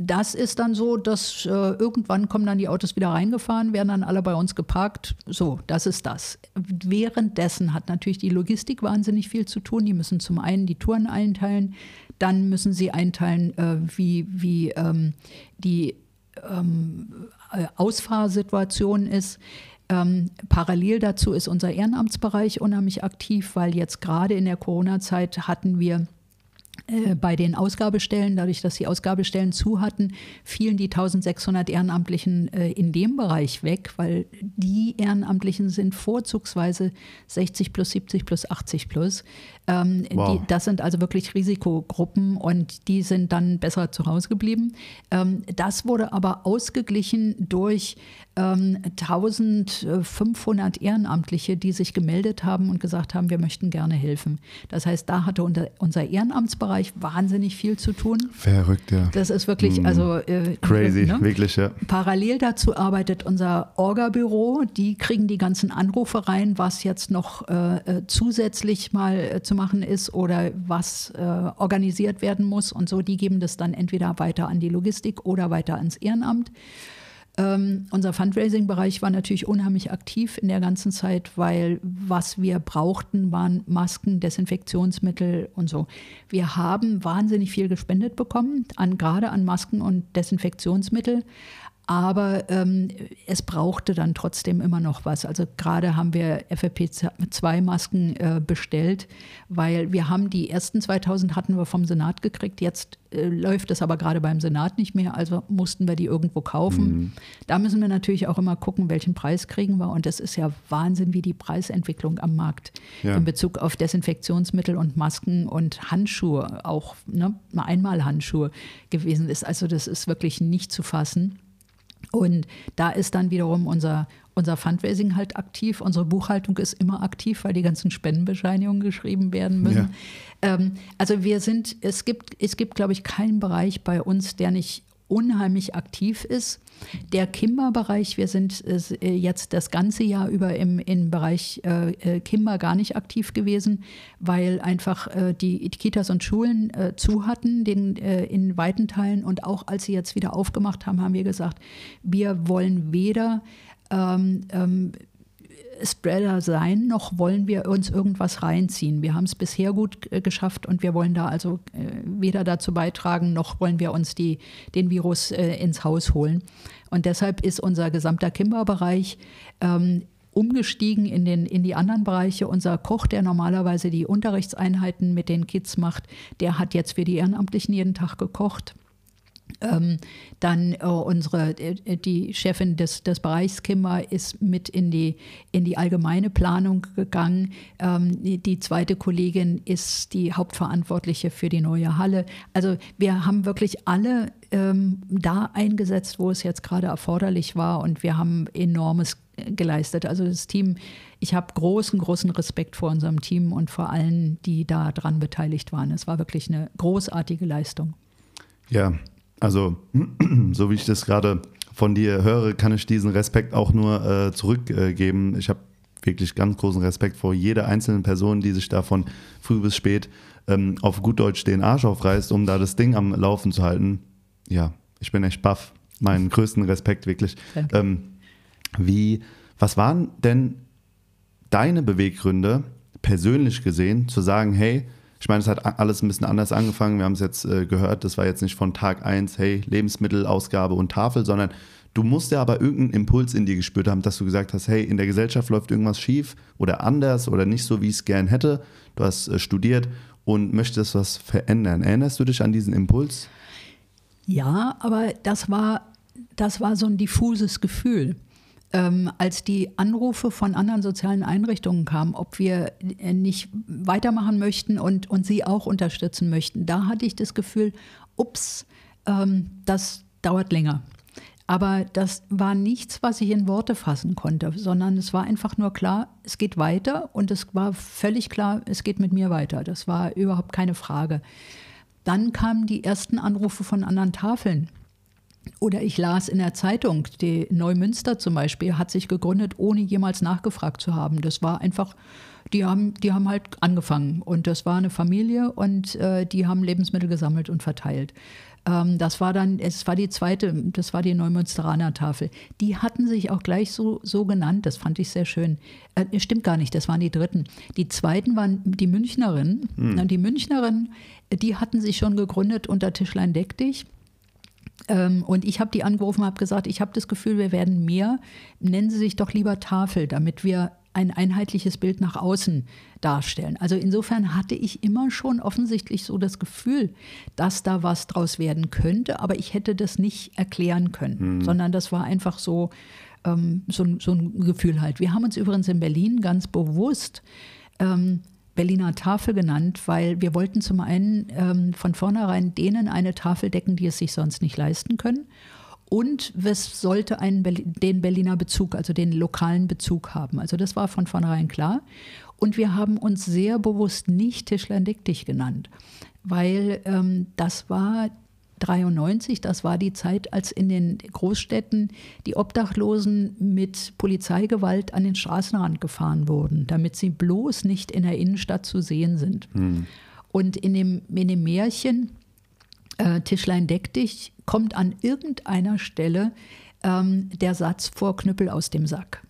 das ist dann so, dass äh, irgendwann kommen dann die Autos wieder reingefahren, werden dann alle bei uns geparkt. So, das ist das. Währenddessen hat natürlich die Logistik wahnsinnig viel zu tun. Die müssen zum einen die Touren einteilen, dann müssen sie einteilen, äh, wie, wie ähm, die ähm, äh, Ausfahrsituation ist. Ähm, parallel dazu ist unser Ehrenamtsbereich unheimlich aktiv, weil jetzt gerade in der Corona-Zeit hatten wir bei den Ausgabestellen, dadurch, dass die Ausgabestellen zu hatten, fielen die 1600 Ehrenamtlichen äh, in dem Bereich weg, weil die Ehrenamtlichen sind vorzugsweise 60 plus, 70 plus, 80 plus. Ähm, wow. die, das sind also wirklich Risikogruppen und die sind dann besser zu Hause geblieben. Ähm, das wurde aber ausgeglichen durch ähm, 1500 Ehrenamtliche, die sich gemeldet haben und gesagt haben, wir möchten gerne helfen. Das heißt, da hatte unser, Ehrenamtsbereich wahnsinnig viel zu tun. Verrückt, ja. Das ist wirklich, mm. also äh, crazy, ne? wirklich, ja. Parallel dazu arbeitet unser Orga-Büro. Die kriegen die ganzen Anrufe rein, was jetzt noch äh, äh zusätzlich mal äh, zum machen ist oder was äh, organisiert werden muss und so. Die geben das dann entweder weiter an die Logistik oder weiter ans Ehrenamt. Ähm, unser Fundraising-Bereich war natürlich unheimlich aktiv in der ganzen Zeit, weil was wir brauchten, waren Masken, Desinfektionsmittel und so. Wir haben wahnsinnig viel gespendet bekommen, an, gerade an Masken und Desinfektionsmittel. Aber ähm, es brauchte dann trotzdem immer noch was. Also gerade haben wir FFP2-Masken äh, bestellt, weil wir haben die ersten 2000 hatten wir vom Senat gekriegt. Jetzt äh, läuft es aber gerade beim Senat nicht mehr, also mussten wir die irgendwo kaufen. Mhm. Da müssen wir natürlich auch immer gucken, welchen Preis kriegen wir. Und das ist ja Wahnsinn, wie die Preisentwicklung am Markt ja. in Bezug auf Desinfektionsmittel und Masken und Handschuhe, auch ne, Einmalhandschuhe gewesen ist. Also das ist wirklich nicht zu fassen. Und da ist dann wiederum unser, unser Fundraising halt aktiv. Unsere Buchhaltung ist immer aktiv, weil die ganzen Spendenbescheinigungen geschrieben werden müssen. Ja. Ähm, also wir sind, es gibt, es gibt, glaube ich, keinen Bereich bei uns, der nicht unheimlich aktiv ist. Der Kimber-Bereich, wir sind äh, jetzt das ganze Jahr über im, im Bereich äh, äh, Kimber gar nicht aktiv gewesen, weil einfach äh, die, Kitas und Schulen äh, zu hatten den, äh, in weiten Teilen. Und auch als sie jetzt wieder aufgemacht haben, haben wir gesagt, wir wollen weder ähm, ähm, Spreader sein, noch wollen wir uns irgendwas reinziehen. Wir haben es bisher gut äh, geschafft und wir wollen da also äh, weder dazu beitragen, noch wollen wir uns die, den Virus äh, ins Haus holen. Und deshalb ist unser gesamter Kimber-Bereich ähm, umgestiegen in, den, in die anderen Bereiche. Unser Koch, der normalerweise die Unterrichtseinheiten mit den Kids macht, der hat jetzt für die Ehrenamtlichen jeden Tag gekocht. Ähm, dann äh, unsere, äh, die Chefin des, des Bereichs Kimmer ist mit in die, in die allgemeine Planung gegangen. Ähm, die, zweite Kollegin ist die Hauptverantwortliche für die neue Halle. Also wir haben wirklich alle ähm, da eingesetzt, wo es jetzt gerade erforderlich war und wir haben enormes geleistet. Also das Team, ich habe großen, großen Respekt vor unserem Team und vor allen, die da dran beteiligt waren. Es war wirklich eine großartige Leistung. Ja, also, <clears throat> so wie ich das gerade von dir höre, kann ich diesen Respekt auch nur äh, zurückgeben. Äh, ich habe wirklich ganz großen Respekt vor jeder einzelnen Person, die sich da von früh bis spät ähm, auf gut Deutsch den Arsch aufreißt, um da das Ding am Laufen zu halten. Ja, ich bin echt baff. Meinen größten Respekt wirklich. Ähm, wie, was waren denn deine Beweggründe, persönlich gesehen, zu sagen, hey, ich meine, es hat alles ein bisschen anders angefangen. Wir haben es jetzt äh, gehört, das war jetzt nicht von Tag 1, hey, Lebensmittelausgabe und Tafel, sondern du musst ja aber irgendeinen Impuls in dir gespürt haben, dass du gesagt hast, hey, in der Gesellschaft läuft irgendwas schief oder anders oder nicht so, wie ich es gern hätte. Du hast äh, studiert und möchtest was verändern. Erinnerst du dich an diesen Impuls? Ja, aber das war, das war so ein diffuses Gefühl ähm, als die Anrufe von anderen sozialen Einrichtungen kamen, ob wir äh, nicht weitermachen möchten und, und sie auch unterstützen möchten, da hatte ich das Gefühl, ups, ähm, das dauert länger. Aber das war nichts, was ich in Worte fassen konnte, sondern es war einfach nur klar, es geht weiter und es war völlig klar, es geht mit mir weiter. Das war überhaupt keine Frage. Dann kamen die ersten Anrufe von anderen Tafeln. Oder ich las in der Zeitung, die Neumünster zum Beispiel hat sich gegründet, ohne jemals nachgefragt zu haben. Das war einfach, die haben, die haben halt angefangen und das war eine Familie und äh, die haben Lebensmittel gesammelt und verteilt. Ähm, das war dann, es war die zweite, das war die Neumünsteraner Tafel. Die hatten sich auch gleich so, so genannt, das fand ich sehr schön. Äh, stimmt gar nicht, das waren die dritten. Die zweiten waren die Münchnerinnen. Hm. Die Münchnerinnen, die hatten sich schon gegründet unter Tischlein Deck dich und ich habe die angerufen und habe gesagt, ich habe das Gefühl, wir werden mehr. Nennen Sie sich doch lieber Tafel, damit wir ein einheitliches Bild nach außen darstellen. Also insofern hatte ich immer schon offensichtlich so das Gefühl, dass da was draus werden könnte, aber ich hätte das nicht erklären können, mhm. sondern das war einfach so, ähm, so, so, ein Gefühl halt. Wir haben uns übrigens in Berlin ganz bewusst ähm, Berliner Tafel genannt, weil wir wollten zum einen ähm, von vornherein denen eine Tafel decken, die es sich sonst nicht leisten können. Und es sollte einen den Berliner Bezug, also den lokalen Bezug haben. Also das war von vornherein klar. Und wir haben uns sehr bewusst nicht Tischler dich genannt, weil ähm, das war 93, das war die Zeit, als in den Großstädten die Obdachlosen mit Polizeigewalt an den Straßenrand gefahren wurden, damit sie bloß nicht in der Innenstadt zu sehen sind. Hm. Und in dem, in dem Märchen äh, Tischlein deck dich kommt an irgendeiner Stelle ähm, der Satz vor Knüppel aus dem Sack.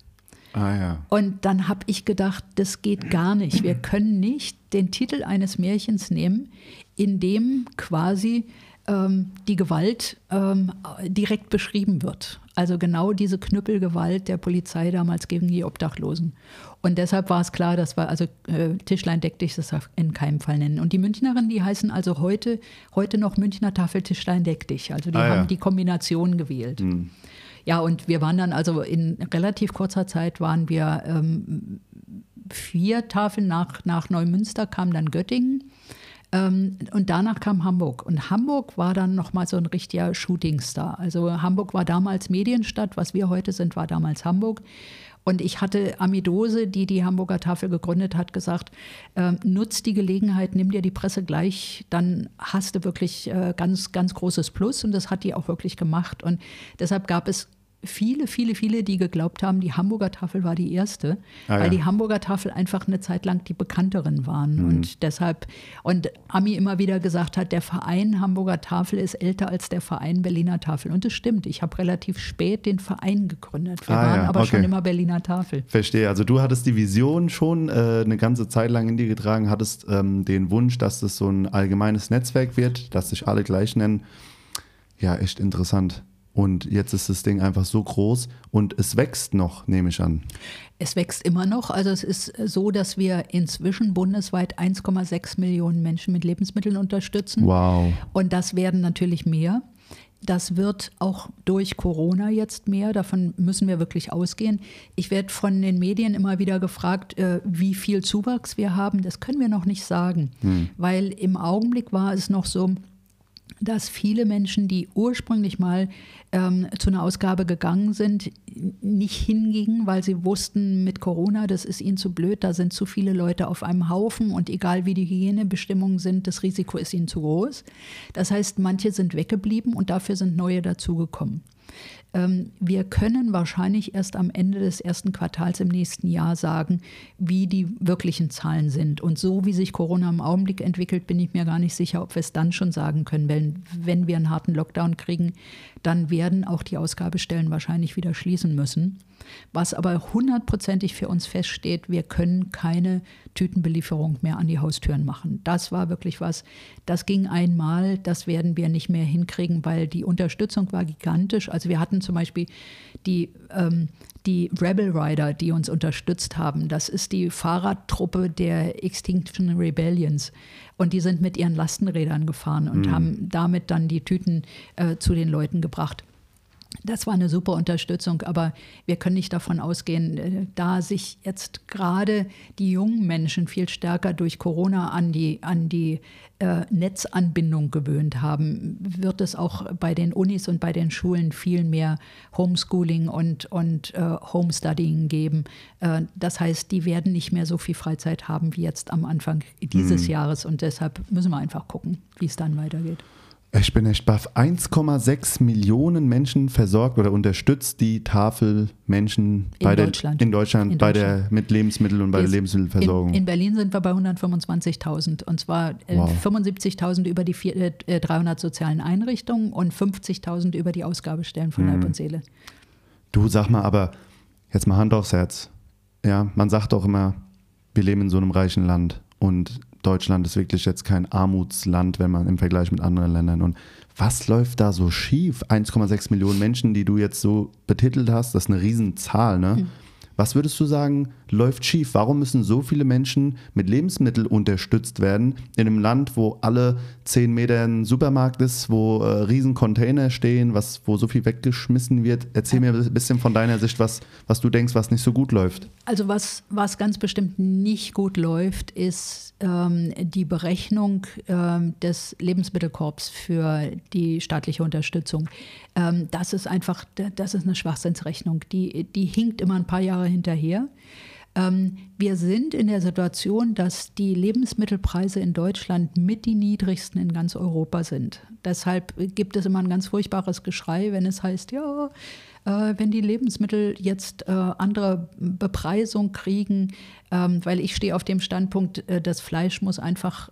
Ah, ja. Und dann habe ich gedacht, das geht gar nicht. Wir können nicht den Titel eines Märchens nehmen, in dem quasi ähm, die Gewalt ähm, direkt beschrieben wird. Also genau diese Knüppelgewalt der Polizei damals gegen die Obdachlosen. Und deshalb war es klar, dass wir also äh, Tischlein deck dich das in keinem Fall nennen. Und die Münchnerinnen, die heißen also heute, heute noch Münchner Tafel Tischlein deck dich. Also die ah, haben ja. die Kombination gewählt. Mhm. Ja, und wir waren dann also in relativ kurzer Zeit waren wir ähm, vier Tafeln nach, nach Neumünster, kam dann Göttingen. Ähm, und danach kam Hamburg. Und Hamburg war dann nochmal so ein richtiger Shootingstar. Also Hamburg war damals Medienstadt, was wir heute sind, war damals Hamburg. Und ich hatte Amidose, die die Hamburger Tafel gegründet hat, gesagt, äh, nutz die Gelegenheit, nimm dir die Presse gleich, dann hast du wirklich äh, ganz, ganz großes Plus. Und das hat die auch wirklich gemacht. Und deshalb gab es viele, viele, viele, die geglaubt haben, die Hamburger Tafel war die erste, ah, weil ja. die Hamburger Tafel einfach eine Zeit lang die bekannteren waren. Mhm. Und deshalb, und Ami immer wieder gesagt hat, der Verein Hamburger Tafel ist älter als der Verein Berliner Tafel. Und das stimmt, ich habe relativ spät den Verein gegründet. Wir ah, waren ja. aber okay. schon immer Berliner Tafel. Verstehe, also du hattest die Vision schon äh, eine ganze Zeit lang in dir getragen, hattest ähm, den Wunsch, dass das so ein allgemeines Netzwerk wird, dass sich alle gleich nennen. Ja, echt interessant. Und jetzt ist das Ding einfach so groß und es wächst noch, nehme ich an. Es wächst immer noch. Also es ist so, dass wir inzwischen bundesweit 1,6 Millionen Menschen mit Lebensmitteln unterstützen. Wow. Und das werden natürlich mehr. Das wird auch durch Corona jetzt mehr. Davon müssen wir wirklich ausgehen. Ich werde von den Medien immer wieder gefragt, äh, wie viel Zuwachs wir haben. Das können wir noch nicht sagen, hm. weil im Augenblick war es noch so, dass viele Menschen, die ursprünglich mal ähm, zu einer Ausgabe gegangen sind, nicht hingingen, weil sie wussten, mit Corona, das ist ihnen zu blöd, da sind zu viele Leute auf einem Haufen und egal wie die Hygienebestimmungen sind, das Risiko ist ihnen zu groß. Das heißt, manche sind weggeblieben und dafür sind neue dazugekommen. Ähm, wir können wahrscheinlich erst am Ende des ersten Quartals im nächsten Jahr sagen, wie die wirklichen Zahlen sind. Und so wie sich Corona im Augenblick entwickelt, bin ich mir gar nicht sicher, ob wir es dann schon sagen können. Wenn, wenn wir einen harten Lockdown kriegen, dann werden auch die Ausgabestellen wahrscheinlich wieder schließen müssen. Was aber hundertprozentig für uns feststeht, wir können keine Tütenbelieferung mehr an die Haustüren machen. Das war wirklich was, das ging einmal, das werden wir nicht mehr hinkriegen, weil die Unterstützung war gigantisch. Also wir hatten zum Beispiel die, ähm, die Rebel Rider, die uns unterstützt haben. Das ist die Fahrradtruppe der Extinction Rebellions. Und die sind mit ihren Lastenrädern gefahren und mhm. haben damit dann die Tüten äh, zu den Leuten gebracht. Das war eine super Unterstützung, aber wir können nicht davon ausgehen, äh, da sich jetzt gerade die jungen Menschen viel stärker durch Corona an die, an die äh, Netzanbindung gewöhnt haben, wird es auch bei den Unis und bei den Schulen viel mehr Homeschooling und, und äh, Homestudying geben. Äh, das heißt, die werden nicht mehr so viel Freizeit haben wie jetzt am Anfang dieses mhm. Jahres und deshalb müssen wir einfach gucken, wie es dann weitergeht. Ich bin echt baff. 1,6 Millionen Menschen versorgt oder unterstützt die Tafel Menschen in Deutschland. Der, in Deutschland, in bei Deutschland. Der, mit Lebensmitteln und bei der Lebensmittelversorgung. In, in, Berlin sind wir bei 125.000 und zwar äh, wow. 75.000 über die vier, äh, 300 sozialen Einrichtungen und 50.000 über die Ausgabestellen von mhm. Leib und Seele. Du sag mal, aber jetzt mal Hand aufs Herz. Ja, man sagt doch immer, wir leben in so einem reichen Land und Deutschland ist wirklich jetzt kein Armutsland, wenn man im Vergleich mit anderen Ländern. Und was läuft da so schief? 1,6 Millionen Menschen, die du jetzt so betitelt hast, das ist eine Riesenzahl, ne? Mhm. Was würdest du sagen, läuft schief? Warum müssen so viele Menschen mit Lebensmitteln unterstützt werden in einem Land, wo alle zehn Meter ein Supermarkt ist, wo äh, riesen Container stehen, was, wo so viel weggeschmissen wird? Erzähl mir ein bisschen von deiner Sicht, was, was du denkst, was nicht so gut läuft. Also was, was ganz bestimmt nicht gut läuft, ist ähm, die Berechnung ähm, des Lebensmittelkorps für die staatliche Unterstützung. Ähm, das ist einfach, das ist eine Schwachsinnsrechnung. Die, die hinkt immer ein paar Jahre hinterher. Ähm, wir sind in der Situation, dass die Lebensmittelpreise in Deutschland mit die niedrigsten in ganz Europa sind. Deshalb gibt es immer ein ganz furchtbares Geschrei, wenn es heißt, ja, äh, wenn die Lebensmittel jetzt äh, andere Bepreisung kriegen, ähm, weil ich stehe auf dem Standpunkt, äh, das Fleisch muss einfach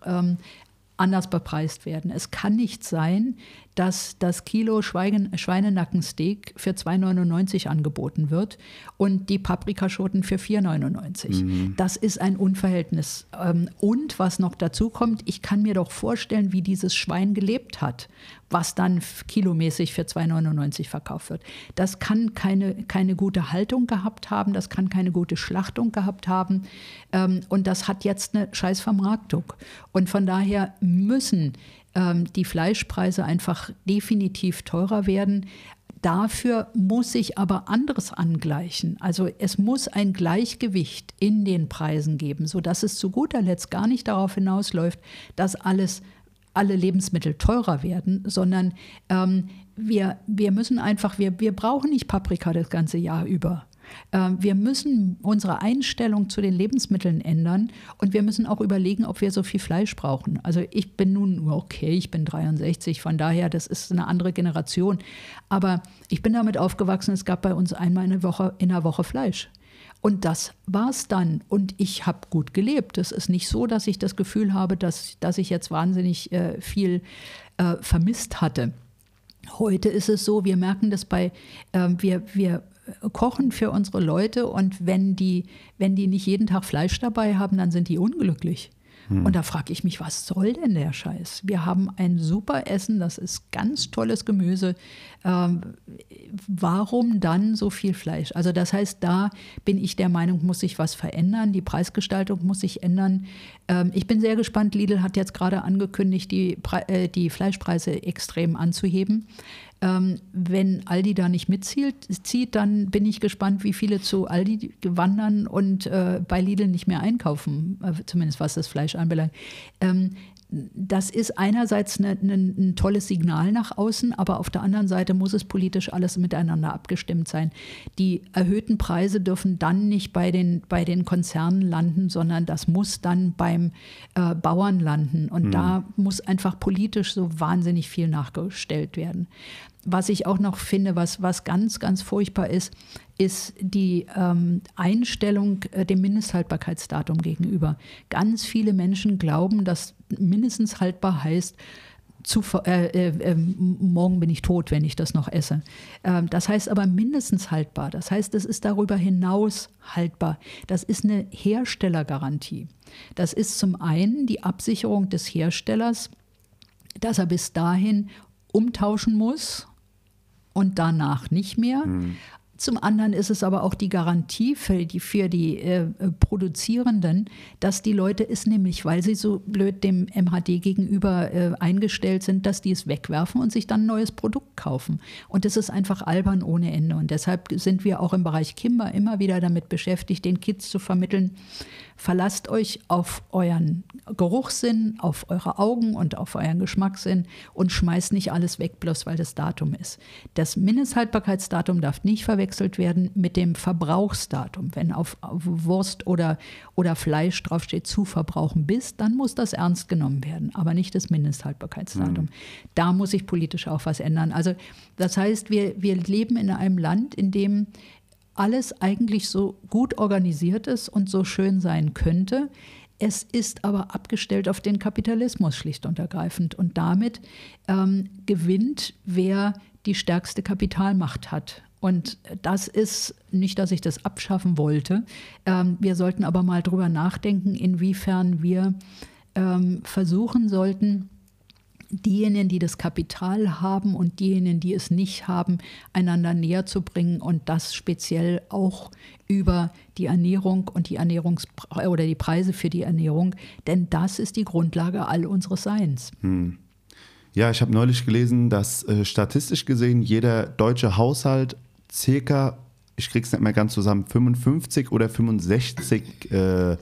anders bepreist werden. Es kann nicht sein, dass das Kilo Schweinenackensteak für 2,99 angeboten wird und die Paprikaschoten für 4,99. Mhm. Das ist ein Unverhältnis. Ähm, und was noch dazu kommt, ich kann mir doch vorstellen, wie dieses Schwein gelebt hat, was dann kilomäßig für 2,99 verkauft wird. Das kann keine, keine gute Haltung gehabt haben, das kann keine gute Schlachtung gehabt haben ähm, und das hat jetzt eine scheiß Vermarktung. Und von daher müssen die Fleischpreise einfach definitiv teurer werden. Dafür muss sich aber anderes angleichen. Also es muss ein Gleichgewicht in den Preisen geben, sodass es zu guter Letzt gar nicht darauf hinausläuft, dass alles, alle Lebensmittel teurer werden, sondern ähm, wir, wir müssen einfach, wir, wir brauchen nicht Paprika das ganze Jahr über. Ähm, wir müssen unsere Einstellung zu den Lebensmitteln ändern und wir müssen auch überlegen, ob wir so viel Fleisch brauchen. Also ich bin nun, okay, ich bin 63, von daher, das ist eine andere Generation. Aber ich bin damit aufgewachsen, es gab bei uns einmal eine Woche, in der Woche Fleisch. Und das war's dann. Und ich habe gut gelebt. Es ist nicht so, dass ich das Gefühl habe, dass, dass ich jetzt wahnsinnig äh, viel äh, vermisst hatte. Heute ist es so, wir merken das bei, äh, wir, wir kochen für unsere Leute und wenn die, wenn die nicht jeden Tag Fleisch dabei haben, dann sind die unglücklich. Hm. Und da frage ich mich, was soll denn der Scheiß? Wir haben ein super Essen, das ist ganz tolles Gemüse. Ähm, warum dann so viel Fleisch? Also das heißt, da bin ich der Meinung, muss sich was verändern. Die Preisgestaltung muss sich ändern. Ähm, ich bin sehr gespannt. Lidl hat jetzt gerade angekündigt, die, Pre äh, die Fleischpreise extrem anzuheben. Ähm, wenn Aldi da nicht mitzieht, zieht, dann bin ich gespannt, wie viele zu Aldi wandern und äh, bei Lidl nicht mehr einkaufen, äh, zumindest was das Fleisch anbelangt. Ähm, das ist einerseits eine, eine, ein tolles Signal nach außen, aber auf der anderen Seite muss es politisch alles miteinander abgestimmt sein. Die erhöhten Preise dürfen dann nicht bei den, bei den Konzernen landen, sondern das muss dann beim äh, Bauern landen. Und mhm. da muss einfach politisch so wahnsinnig viel nachgestellt werden was ich auch noch finde, was, was ganz, ganz furchtbar ist, ist die ähm, Einstellung äh, dem Mindesthaltbarkeitsdatum gegenüber. Ganz viele Menschen glauben, dass mindestens haltbar heißt, zu, äh, äh, ähm, morgen bin ich tot, wenn ich das noch esse. Ähm, das heißt aber mindestens haltbar. Das heißt, es ist darüber hinaus haltbar. Das ist eine Herstellergarantie. Das ist zum einen die Absicherung des Herstellers, dass er bis dahin umtauschen muss und danach nicht mehr. Mhm. Zum anderen ist es aber auch die Garantie für die, für die äh, Produzierenden, dass die Leute es nämlich, weil sie so blöd dem MHD gegenüber äh, eingestellt sind, dass die es wegwerfen und sich dann ein neues Produkt kaufen. Und das ist einfach albern ohne Ende. Und deshalb sind wir auch im Bereich Kimber immer wieder damit beschäftigt, den Kids zu vermitteln, Verlasst euch auf euren Geruchssinn, auf eure Augen und auf euren Geschmackssinn und schmeißt nicht alles weg, bloß weil das Datum ist. Das Mindesthaltbarkeitsdatum darf nicht verwechselt werden mit dem Verbrauchsdatum. Wenn auf, Wurst oder, oder Fleisch draufsteht, zu verbrauchen bis, dann muss das ernst genommen werden, aber nicht das Mindesthaltbarkeitsdatum. Mhm. Da muss sich politisch auch was ändern. Also das heißt, wir, wir leben in einem Land, in dem alles eigentlich so gut organisiert ist und so schön sein könnte. Es ist aber abgestellt auf den Kapitalismus schlicht und ergreifend. Und damit ähm, gewinnt, wer die stärkste Kapitalmacht hat. Und das ist nicht, dass ich das abschaffen wollte. Ähm, wir sollten aber mal drüber nachdenken, inwiefern wir ähm, versuchen sollten, diejenigen, die das Kapital haben und diejenigen, die es nicht haben, einander näher zu bringen und das speziell auch über die Ernährung und die Ernährungs oder die Preise für die Ernährung, denn das ist die Grundlage all unseres Seins. Hm. Ja, ich habe neulich gelesen, dass äh, statistisch gesehen jeder deutsche Haushalt circa, ich krieg's nicht mehr ganz zusammen, 55 oder 65 äh,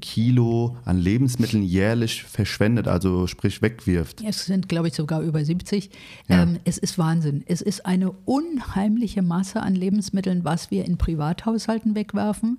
Kilo an Lebensmitteln jährlich verschwendet, also sprich wegwirft. Es sind, glaube ich, sogar über 70. Ja. Ähm, es ist Wahnsinn. Es ist eine unheimliche Masse an Lebensmitteln, was wir in Privathaushalten wegwerfen.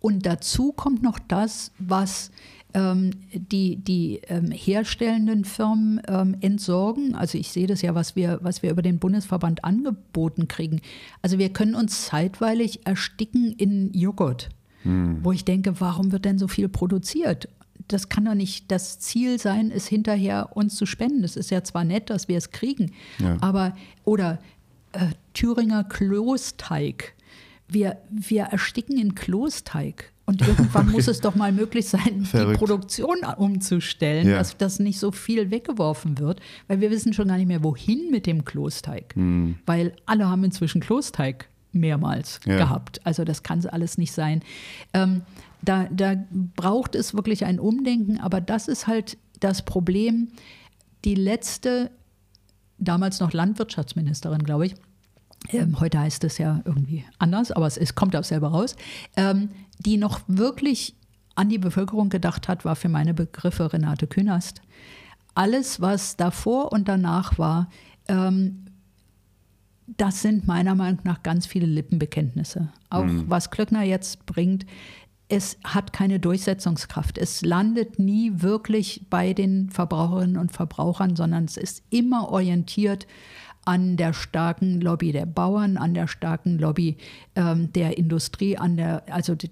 Und dazu kommt noch das, was ähm, die, die ähm, herstellenden Firmen ähm, entsorgen. Also ich sehe das ja, was wir, was wir über den Bundesverband angeboten kriegen. Also wir können uns zeitweilig ersticken in Joghurt. Hm. Wo ich denke, warum wird denn so viel produziert? das kann doch nicht das Ziel sein, es hinterher uns zu spenden. Es ist ja zwar nett, dass wir es kriegen, ja. aber oder äh, Thüringer Klosteig. Wir, wir ersticken in Klosteig. Und <laughs> irgendwann okay. muss es doch mal möglich sein, Verrückt. die Produktion umzustellen, ja. dass, dass nicht so viel weggeworfen wird, weil wir wissen schon gar nicht mehr, wohin mit dem Klosteig. Mhm. Weil alle haben inzwischen Klosteig mehrmals ja. gehabt. Also das kann alles nicht sein. Ähm, da, da braucht es wirklich ein Umdenken, aber das ist halt das Problem. Die letzte, damals noch Landwirtschaftsministerin, glaube ich, ähm, heute heißt es ja irgendwie anders, aber es, es kommt auch selber raus, ähm, die noch wirklich an die Bevölkerung gedacht hat, war für meine Begriffe Renate Künast. Alles, was davor und danach war, ähm, das sind meiner Meinung nach ganz viele Lippenbekenntnisse. Auch mhm. was Klöckner jetzt bringt, es hat keine Durchsetzungskraft. Es landet nie wirklich bei den Verbraucherinnen und Verbrauchern, sondern es ist immer orientiert an der starken Lobby der Bauern, an der starken Lobby ähm, der Industrie, an der, also die,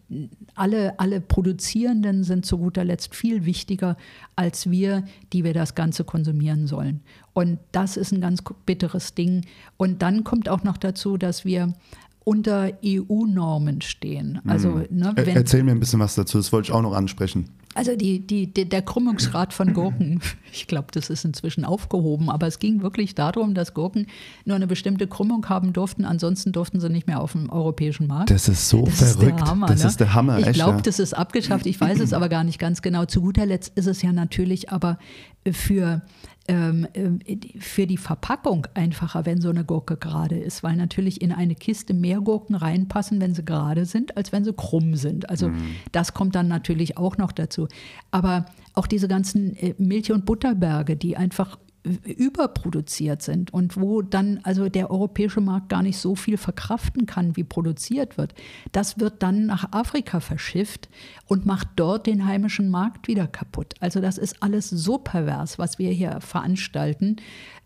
alle, alle Produzierenden sind zu guter Letzt viel wichtiger als wir, die wir das Ganze konsumieren sollen. Und das ist ein ganz bitteres Ding. Und dann kommt auch noch dazu, dass wir unter EU-Normen stehen. Also, mhm. ne, wenn, Erzähl mir ein bisschen was dazu, das wollte ich auch noch ansprechen. Also die, die, der Krümmungsgrad von Gurken, <laughs> ich glaube, das ist inzwischen aufgehoben, aber es ging wirklich darum, dass Gurken nur eine bestimmte Krümmung haben durften, ansonsten durften sie nicht mehr auf dem europäischen Markt. Das ist so das verrückt. Ist Hammer, das ne? ist der Hammer. Ich glaube, das ist abgeschafft, ich weiß es <clears throat> aber gar nicht ganz genau. Zu guter Letzt ist es ja natürlich aber für für die Verpackung einfacher, wenn so eine Gurke gerade ist, weil natürlich in eine Kiste mehr Gurken reinpassen, wenn sie gerade sind, als wenn sie krumm sind. Also mhm. das kommt dann natürlich auch noch dazu. Aber auch diese ganzen äh, Milch- und Butterberge, die einfach überproduziert sind und wo dann also der europäische Markt gar nicht so viel verkraften kann, wie produziert wird, das wird dann nach Afrika verschifft und macht dort den heimischen Markt wieder kaputt. Also das ist alles so pervers, was wir hier veranstalten.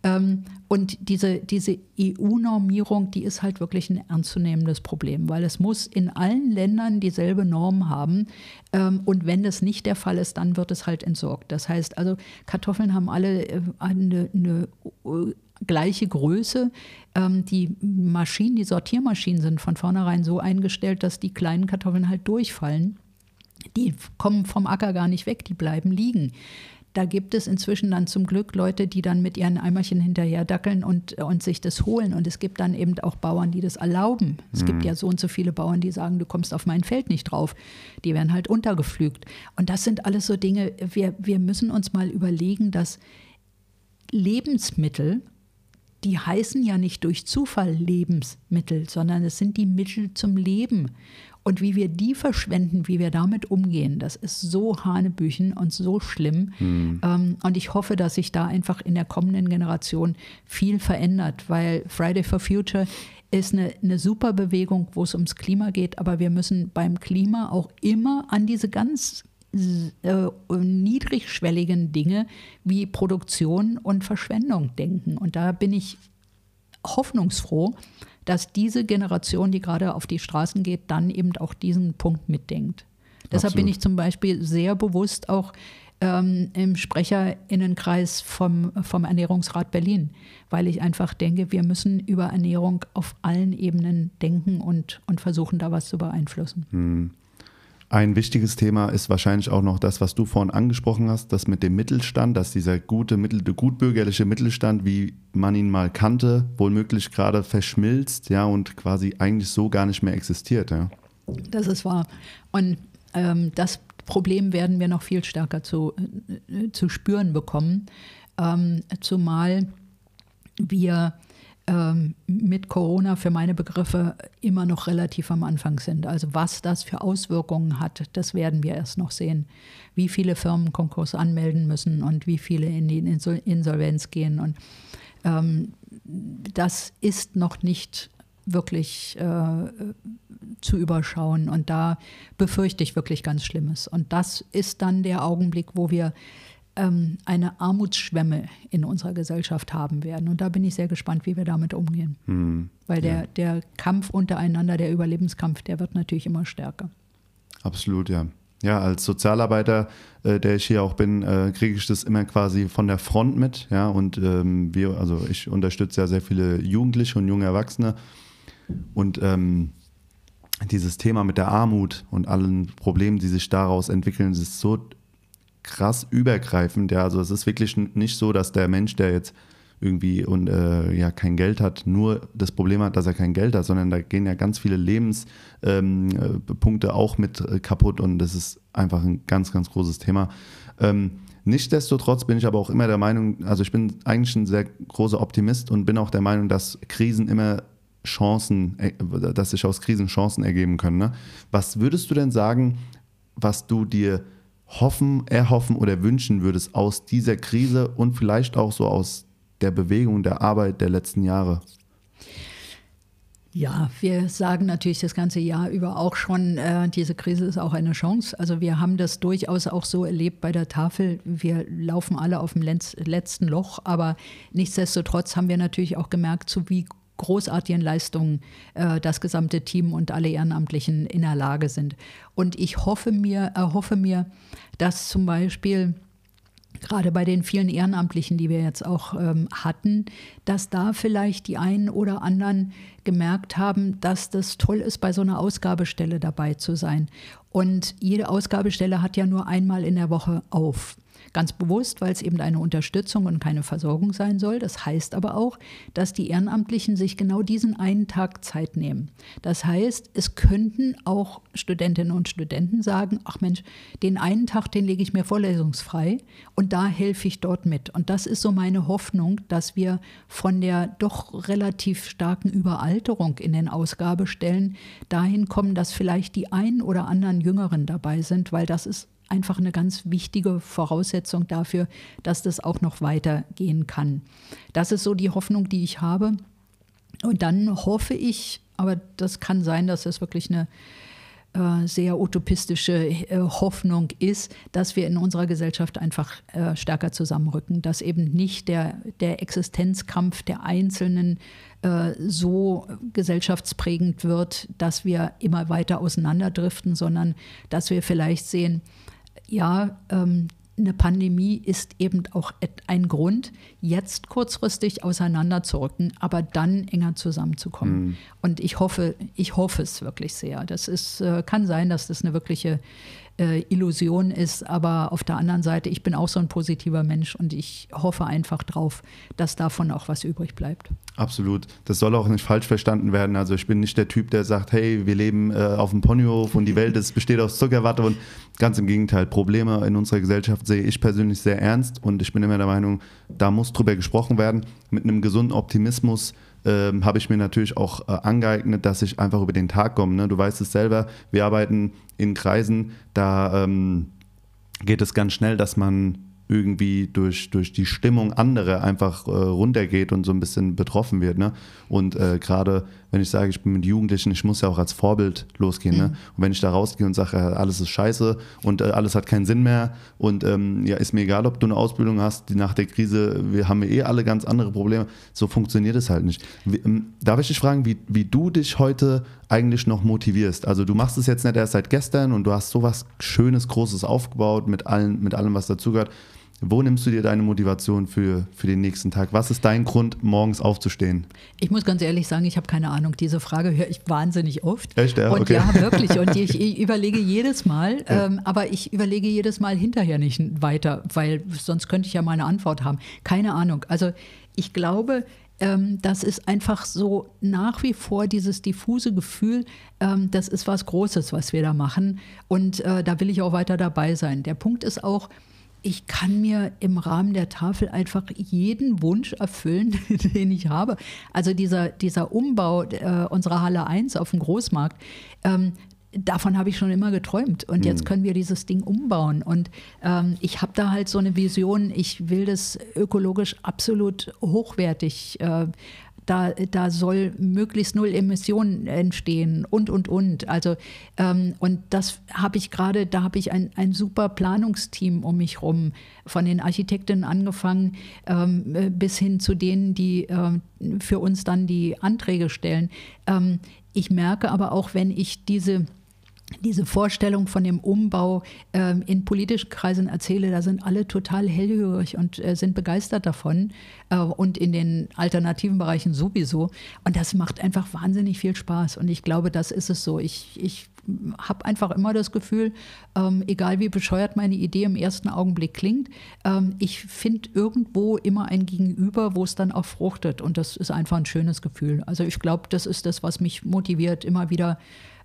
Ähm, und diese, diese EU-Normierung, die ist halt wirklich ein ernstzunehmendes Problem, weil es muss in allen Ländern dieselbe Norm haben. Ähm, und wenn das nicht der Fall ist, dann wird es halt entsorgt. Das heißt also, Kartoffeln haben alle äh, eine, eine äh, gleiche Größe. Ähm, die Maschinen, die Sortiermaschinen sind von vornherein so eingestellt, dass die kleinen Kartoffeln halt durchfallen. Die kommen vom Acker gar nicht weg, die bleiben liegen. Da gibt es inzwischen dann zum Glück Leute, die dann mit ihren Eimerchen hinterher dackeln und, und sich das holen. Und es gibt dann eben auch Bauern, die das erlauben. Es mhm. gibt ja so und so viele Bauern, die sagen, du kommst auf mein Feld nicht drauf. Die werden halt untergepflügt. Und das sind alles so Dinge, wir, wir müssen uns mal überlegen, dass Lebensmittel, die heißen ja nicht durch Zufall Lebensmittel, sondern es sind die Mittel zum Leben. Und wie wir die verschwenden, wie wir damit umgehen, das ist so Hanebüchen und so schlimm. Mhm. Ähm, und ich hoffe, dass sich da einfach in der kommenden Generation viel verändert, weil Friday for Future ist eine, eine super Bewegung, wo es ums Klima geht, aber wir müssen beim Klima auch immer an diese ganz äh, niedrigschwelligen Dinge wie Produktion und Verschwendung denken. Und da bin ich hoffnungsfroh, dass diese Generation, die gerade auf die Straßen geht, dann eben auch diesen Punkt mitdenkt. Deshalb Absolut. bin ich zum Beispiel sehr bewusst auch ähm, im Sprecherinnenkreis vom, vom Ernährungsrat Berlin, weil ich einfach denke, wir müssen über Ernährung auf allen Ebenen denken und, und versuchen, da was zu beeinflussen. Hm. Ein wichtiges Thema ist wahrscheinlich auch noch das, was du vorhin angesprochen hast, das mit dem Mittelstand, dass dieser gute, mittel, gutbürgerliche Mittelstand, wie man ihn mal kannte, wohlmöglich gerade verschmilzt, ja, und quasi eigentlich so gar nicht mehr existiert, ja. Das ist wahr. Und ähm, das Problem werden wir noch viel stärker zu, äh, zu spüren bekommen, ähm, zumal wir ähm, mit Corona für meine Begriffe immer noch relativ am Anfang sind. Also was das für Auswirkungen hat, das werden wir erst noch sehen. Wie viele Firmen Konkurs anmelden müssen und wie viele in die Insolvenz gehen. Und ähm, das ist noch nicht wirklich äh, zu überschauen. Und da befürchte ich wirklich ganz Schlimmes. Und das ist dann der Augenblick, wo wir ähm, eine Armutsschwemme in unserer Gesellschaft haben werden. Und da bin ich sehr gespannt, wie wir damit umgehen. Hm, Weil der, ja. der Kampf untereinander, der Überlebenskampf, der wird natürlich immer stärker. Absolut, ja. ja, als Sozialarbeiter, äh, der ich hier auch bin, äh, kriege ich das immer quasi von der Front mit. Ja, und ähm, wir, also ich unterstütze ja sehr viele Jugendliche und junge Erwachsene. Und ähm, dieses Thema mit der Armut und allen Problemen, die sich daraus entwickeln, ist so krass übergreifend. Ja, also es ist wirklich nicht so, dass der Mensch, der jetzt irgendwie und äh, ja kein Geld hat, nur das Problem hat, dass er kein Geld hat, sondern da gehen ja ganz viele Lebenspunkte ähm, auch mit äh, kaputt und das ist einfach ein ganz, ganz großes Thema. Ähm, Nichtsdestotrotz bin ich aber auch immer der Meinung, also ich bin eigentlich ein sehr großer Optimist und bin auch der Meinung, dass Krisen immer Chancen, äh, dass sich aus Krisen Chancen ergeben können. Ne? Was würdest du denn sagen, was du dir hoffen, erhoffen oder wünschen würdest aus dieser Krise und vielleicht auch so aus der Bewegung, der Arbeit der letzten Jahre? Ja, wir sagen natürlich das ganze Jahr über auch schon, äh, diese Krise ist auch eine Chance. Also wir haben das durchaus auch so erlebt bei der Tafel. Wir laufen alle auf dem letzten Loch, aber nichtsdestotrotz haben wir natürlich auch gemerkt, zu wie großartigen Leistungen äh, das gesamte Team und alle Ehrenamtlichen in der Lage sind. Und ich hoffe mir, erhoffe mir, dass zum Beispiel gerade bei den vielen Ehrenamtlichen, die wir jetzt auch ähm, hatten, dass da vielleicht die einen oder anderen gemerkt haben, dass das toll ist, bei so einer Ausgabestelle dabei zu sein. Und jede Ausgabestelle hat ja nur einmal in der Woche auf. Ganz bewusst, weil es eben eine Unterstützung und keine Versorgung sein soll. Das heißt aber auch, dass die Ehrenamtlichen sich genau diesen einen Tag Zeit nehmen. Das heißt, es könnten auch Studentinnen und Studenten sagen, ach Mensch, den einen Tag, den lege ich mir vorlesungsfrei und da helfe ich dort mit. Und das ist so meine Hoffnung, dass wir von der doch relativ starken Überalterung in den Ausgabestellen dahin kommen, dass vielleicht die einen oder anderen Jüngeren dabei sind, weil das ist einfach eine ganz wichtige Voraussetzung dafür, dass das auch noch weitergehen kann. Das ist so die Hoffnung, die ich habe. Und dann hoffe ich, aber das kann sein, dass es wirklich eine äh, sehr utopistische äh, Hoffnung ist, dass wir in unserer Gesellschaft einfach äh, stärker zusammenrücken, dass eben nicht der, der Existenzkampf der Einzelnen so gesellschaftsprägend wird, dass wir immer weiter auseinanderdriften, sondern dass wir vielleicht sehen, ja, ähm, eine Pandemie ist eben auch ein Grund, jetzt kurzfristig auseinanderzurücken, aber dann enger zusammenzukommen. Mhm. Und ich hoffe, ich hoffe es wirklich sehr. Das ist, äh, kann sein, dass das eine wirkliche äh, Illusion ist. Aber auf der anderen Seite, ich bin auch so ein positiver Mensch und ich hoffe einfach drauf, dass davon auch was übrig bleibt. Absolut. Das soll auch nicht falsch verstanden werden. Also ich bin nicht der Typ, der sagt, hey, wir leben äh, auf dem Ponyhof und die Welt ist, besteht aus Zuckerwatte und ganz im Gegenteil. Probleme in unserer Gesellschaft sehe ich persönlich sehr ernst und ich bin immer der Meinung, da muss drüber gesprochen werden. Mit einem gesunden Optimismus ähm, habe ich mir natürlich auch äh, angeeignet, dass ich einfach über den Tag komme. Ne? Du weißt es selber, wir arbeiten in Kreisen, da ähm, geht es ganz schnell, dass man irgendwie durch, durch die Stimmung anderer einfach äh, runtergeht und so ein bisschen betroffen wird. Ne? Und äh, gerade wenn ich sage, ich bin mit Jugendlichen, ich muss ja auch als Vorbild losgehen. Ne? Mhm. Ne? Und wenn ich da rausgehe und sage, alles ist scheiße und äh, alles hat keinen Sinn mehr und ähm, ja, ist mir egal, ob du eine Ausbildung hast, die nach der Krise, wir haben eh alle ganz andere Probleme. So funktioniert es halt nicht. Wie, ähm, darf ich dich fragen, wie, wie du dich heute eigentlich noch motivierst? Also du machst es jetzt nicht erst seit gestern und du hast sowas Schönes, Großes aufgebaut mit, allen, mit allem, was dazugehört. Wo nimmst du dir deine Motivation für, für den nächsten Tag? Was ist dein Grund, morgens aufzustehen? Ich muss ganz ehrlich sagen, ich habe keine Ahnung. Diese Frage höre ich wahnsinnig oft. Echt? Ja, und okay. ja, wirklich. Und <laughs> ich, ich überlege jedes Mal, ja. ähm, aber ich überlege jedes Mal hinterher nicht weiter, weil sonst könnte ich ja meine Antwort haben. Keine Ahnung. Also ich glaube, ähm, das ist einfach so nach wie vor dieses diffuse Gefühl, ähm, das ist was Großes, was wir da machen. Und äh, da will ich auch weiter dabei sein. Der Punkt ist auch, ich kann mir im Rahmen der Tafel einfach jeden Wunsch erfüllen, <laughs> den ich habe. Also dieser, dieser Umbau äh, unserer Halle 1 auf dem Großmarkt, ähm, davon habe ich schon immer geträumt. Und jetzt mhm. können wir dieses Ding umbauen. Und ähm, ich habe da halt so eine Vision, ich will das ökologisch absolut hochwertig äh, da, da soll möglichst null Emissionen entstehen und, und, und. Also, ähm, und das habe ich gerade, da habe ich ein, ein super Planungsteam um mich rum, von den Architekten angefangen ähm, bis hin zu denen, die äh, für uns dann die Anträge stellen. Ähm, ich merke aber auch, wenn ich diese diese Vorstellung von dem Umbau äh, in politischen Kreisen erzähle, da sind alle total hellhörig und äh, sind begeistert davon äh, und in den alternativen Bereichen sowieso. Und das macht einfach wahnsinnig viel Spaß. Und ich glaube, das ist es so. Ich, ich habe einfach immer das Gefühl, ähm, egal wie bescheuert meine Idee im ersten Augenblick klingt, ähm, ich finde irgendwo immer ein Gegenüber, wo es dann auch fruchtet. Und das ist einfach ein schönes Gefühl. Also ich glaube, das ist das, was mich motiviert, immer wieder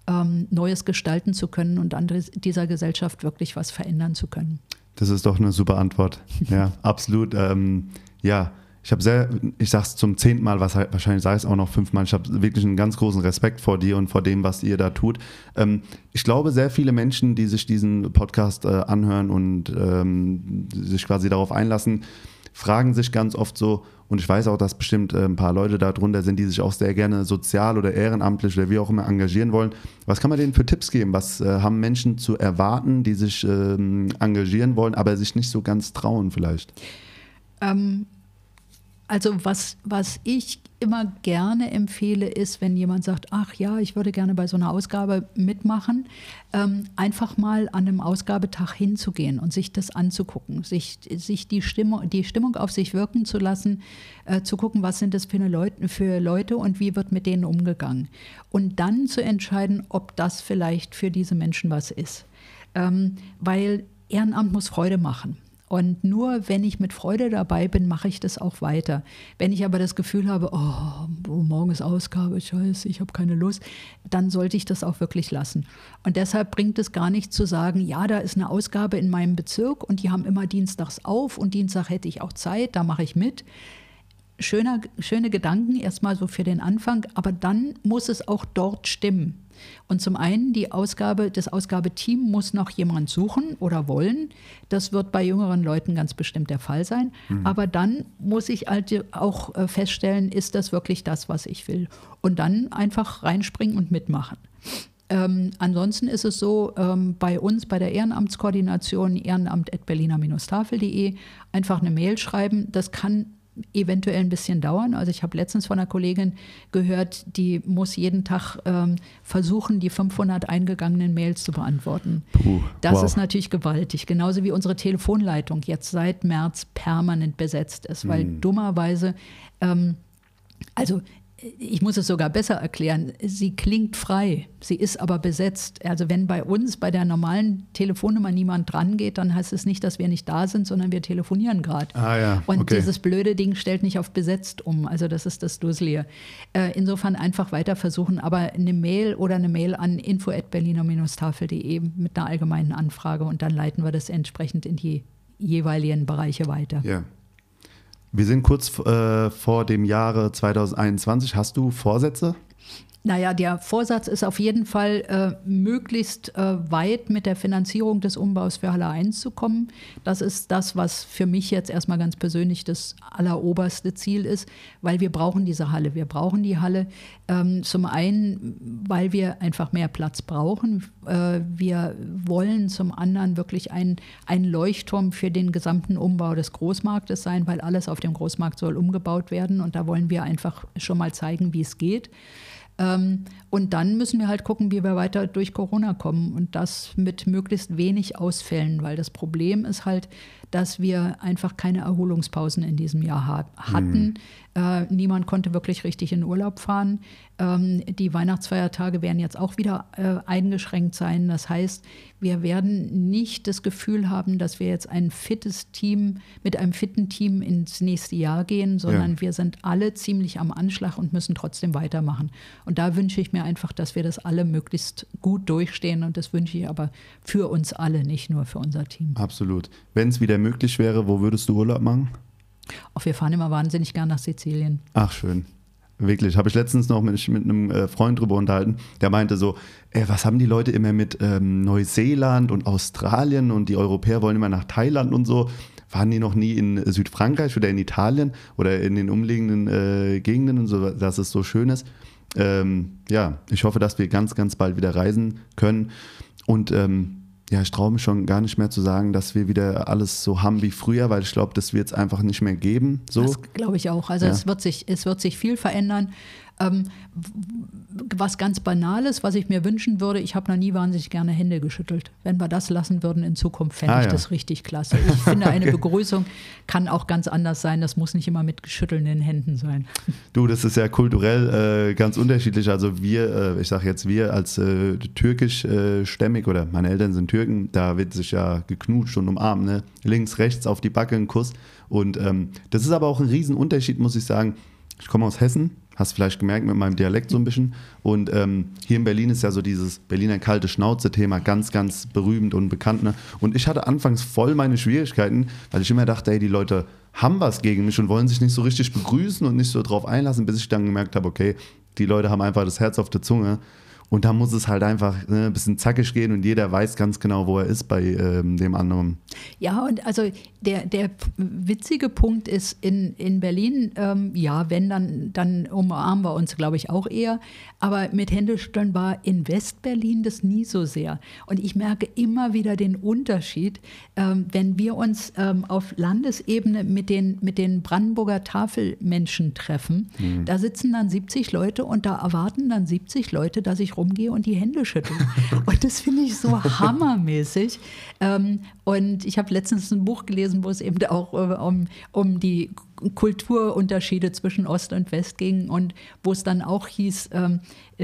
ähm, Neues gestalten zu können und an dieser Gesellschaft wirklich was verändern zu können. Das ist doch eine super Antwort. <laughs> Ja, absolut. Ähm, ja, ich habe sehr, ich sage es zum zehnten Mal, was, wahrscheinlich sage ich es auch noch fünfmal, ich habe wirklich einen ganz großen Respekt vor dir und vor dem, was ihr da tut. Ähm, ich glaube, sehr viele Menschen, die sich diesen Podcast äh, anhören und ähm, sich quasi darauf einlassen, fragen sich ganz oft so, und ich weiß auch, dass bestimmt äh, ein paar Leute darunter sind, die sich auch sehr gerne sozial oder ehrenamtlich oder wie auch immer engagieren wollen. Was kann man denen für Tipps geben? Was äh, haben Menschen zu erwarten, die sich ähm, engagieren wollen, aber sich nicht so ganz trauen vielleicht? Ähm, also was, was ich immer gerne empfehle, ist, wenn jemand sagt, ach ja, ich würde gerne bei so einer Ausgabe mitmachen, ähm, einfach mal an einem Ausgabetag hinzugehen und sich das anzugucken, sich, sich die, Stimmung, die Stimmung auf sich wirken zu lassen, äh, zu gucken, was sind das für, Leute, für Leute und wie wird mit denen umgegangen. Und dann zu entscheiden, ob das vielleicht für diese Menschen was ist. Ähm, weil Ehrenamt muss Freude machen. Und nur wenn ich mit Freude dabei bin, mache ich das auch weiter. Wenn ich aber das Gefühl habe, oh, morgen ist Ausgabe, scheiße, ich habe keine Lust, dann sollte ich das auch wirklich lassen. Und deshalb bringt es gar nicht zu sagen, ja, da ist eine Ausgabe in meinem Bezirk und die haben immer dienstags auf und Dienstag hätte ich auch Zeit, da mache ich mit. Schöner, schöne Gedanken erstmal so für den Anfang, aber dann muss es auch dort stimmen. Und zum einen, die Ausgabe, das Ausgabeteam muss noch jemand suchen oder wollen. Das wird bei jüngeren Leuten ganz bestimmt der Fall sein. Mhm. Aber dann muss ich halt auch äh, feststellen, ist das wirklich das, was ich will? Und dann einfach reinspringen und mitmachen. Ähm, ansonsten ist es so, ähm, bei uns bei der Ehrenamtskoordination ehrenamt.berliner-tafel.de einfach eine Mail schreiben. Das kann eventuell ein bisschen dauern. Also ich habe letztens von einer Kollegin gehört, die muss jeden Tag ähm, versuchen, die 500 eingegangenen Mails zu beantworten. Puh, das wow. ist natürlich gewaltig. Genauso wie unsere Telefonleitung jetzt seit März permanent besetzt ist, weil hm. dummerweise, ähm, also ich muss es sogar besser erklären, sie klingt frei, sie ist aber besetzt. Also wenn bei uns bei der normalen Telefonnummer niemand dran geht, dann heißt es nicht, dass wir nicht da sind, sondern wir telefonieren gerade. Ah, ja. Und okay. dieses blöde Ding stellt nicht auf besetzt um. Also das ist das Dusselige. Äh, insofern einfach weiter versuchen, aber eine Mail oder eine Mail an info@berliner-tafel.de mit einer allgemeinen Anfrage und dann leiten wir das entsprechend in die jeweiligen Bereiche weiter. Ja. Wir sind kurz äh, vor dem Jahre 2021. Hast du Vorsätze? Naja, der Vorsatz ist auf jeden Fall, äh, möglichst äh, weit mit der Finanzierung des Umbaus für Halle 1 zu kommen. Das ist das, was für mich jetzt erstmal ganz persönlich das alleroberste Ziel ist, weil wir brauchen diese Halle. Wir brauchen die Halle ähm, zum einen, weil wir einfach mehr Platz brauchen. Äh, wir wollen zum anderen wirklich ein, ein Leuchtturm für den gesamten Umbau des Großmarktes sein, weil alles auf dem Großmarkt soll umgebaut werden und da wollen wir einfach schon mal zeigen, wie es geht. Ähm, und dann müssen wir halt gucken, wie wir weiter durch Corona kommen und das mit möglichst wenig Ausfällen, weil das Problem ist halt, dass wir einfach keine Erholungspausen in diesem Jahr hatten. Mhm. Äh, niemand konnte wirklich richtig in Urlaub fahren. Ähm, die Weihnachtsfeiertage werden jetzt auch wieder äh, eingeschränkt sein. Das heißt, wir werden nicht das Gefühl haben, dass wir jetzt ein fittes Team mit einem fitten Team ins nächste Jahr gehen, sondern ja. wir sind alle ziemlich am Anschlag und müssen trotzdem weitermachen. Und da wünsche ich mir einfach, dass wir das alle möglichst gut durchstehen. Und das wünsche ich aber für uns alle, nicht nur für unser Team. Absolut. Wenn es wieder möglich wäre, wo würdest du Urlaub machen? Auch wir fahren immer wahnsinnig gern nach Sizilien. Ach, schön. Wirklich. Habe ich letztens noch mit, mit einem äh, Freund drüber unterhalten. Der meinte so: ey, Was haben die Leute immer mit ähm, Neuseeland und Australien und die Europäer wollen immer nach Thailand und so? Waren die noch nie in Südfrankreich oder in Italien oder in den umliegenden äh, Gegenden und so, dass es so schön ist? Ähm, ja, ich hoffe, dass wir ganz, ganz bald wieder reisen können. Und ähm, ja, ich traue mich schon gar nicht mehr zu sagen, dass wir wieder alles so haben wie früher, weil ich glaube, das wird es einfach nicht mehr geben. So. Das glaube ich auch. Also ja. es, wird sich, es wird sich viel verändern. Ähm, was ganz Banales, was ich mir wünschen würde, ich habe noch nie wahnsinnig gerne Hände geschüttelt. Wenn wir das lassen würden in Zukunft, fände ah, ich ja. das richtig klasse. Ich finde, eine okay. <laughs> Begrüßung kann auch ganz anders sein. Das muss nicht immer mit geschüttelnden Händen sein. <laughs> Du, das ist ja kulturell äh, ganz unterschiedlich. Also wir, äh, ich sage jetzt wir als äh, türkischstämmig oder meine Eltern sind Türken, da wird sich ja geknutscht und umarmt. Ne? Links, rechts auf die Backe ein Kuss. Und ähm, das ist aber auch ein Riesenunterschied, muss ich sagen. Ich komme aus Hessen, hast vielleicht gemerkt mit meinem Dialekt so ein bisschen. Und ähm, hier in Berlin ist ja so dieses Berliner kalte Schnauze-Thema ganz, ganz berühmt und bekannt. Ne? Und ich hatte anfangs voll meine Schwierigkeiten, weil ich immer dachte, ey, die Leute haben was gegen mich und wollen sich nicht so richtig begrüßen und nicht so drauf einlassen, bis ich dann gemerkt habe, okay, die Leute haben einfach das Herz auf der Zunge und da muss es halt einfach ne, ein bisschen zackig gehen und jeder weiß ganz genau, wo er ist bei ähm, dem anderen. Ja, und also der, der witzige Punkt ist, in, in Berlin, ähm, ja, wenn, dann, dann umarmen wir uns, glaube ich, auch eher. Aber mit Händestellen war in Westberlin das nie so sehr. Und ich merke immer wieder den Unterschied, ähm, wenn wir uns ähm, auf Landesebene mit den, mit den Brandenburger Tafelmenschen treffen. Mhm. Da sitzen dann 70 Leute und da erwarten dann 70 Leute, dass ich rumgehe und die Hände schüttle. und das finde ich so hammermäßig. Ähm, und ich habe letztens ein Buch gelesen, wo es eben auch äh, um, um die Kulturunterschiede zwischen Ost und West ging und wo es dann auch hieß, ähm,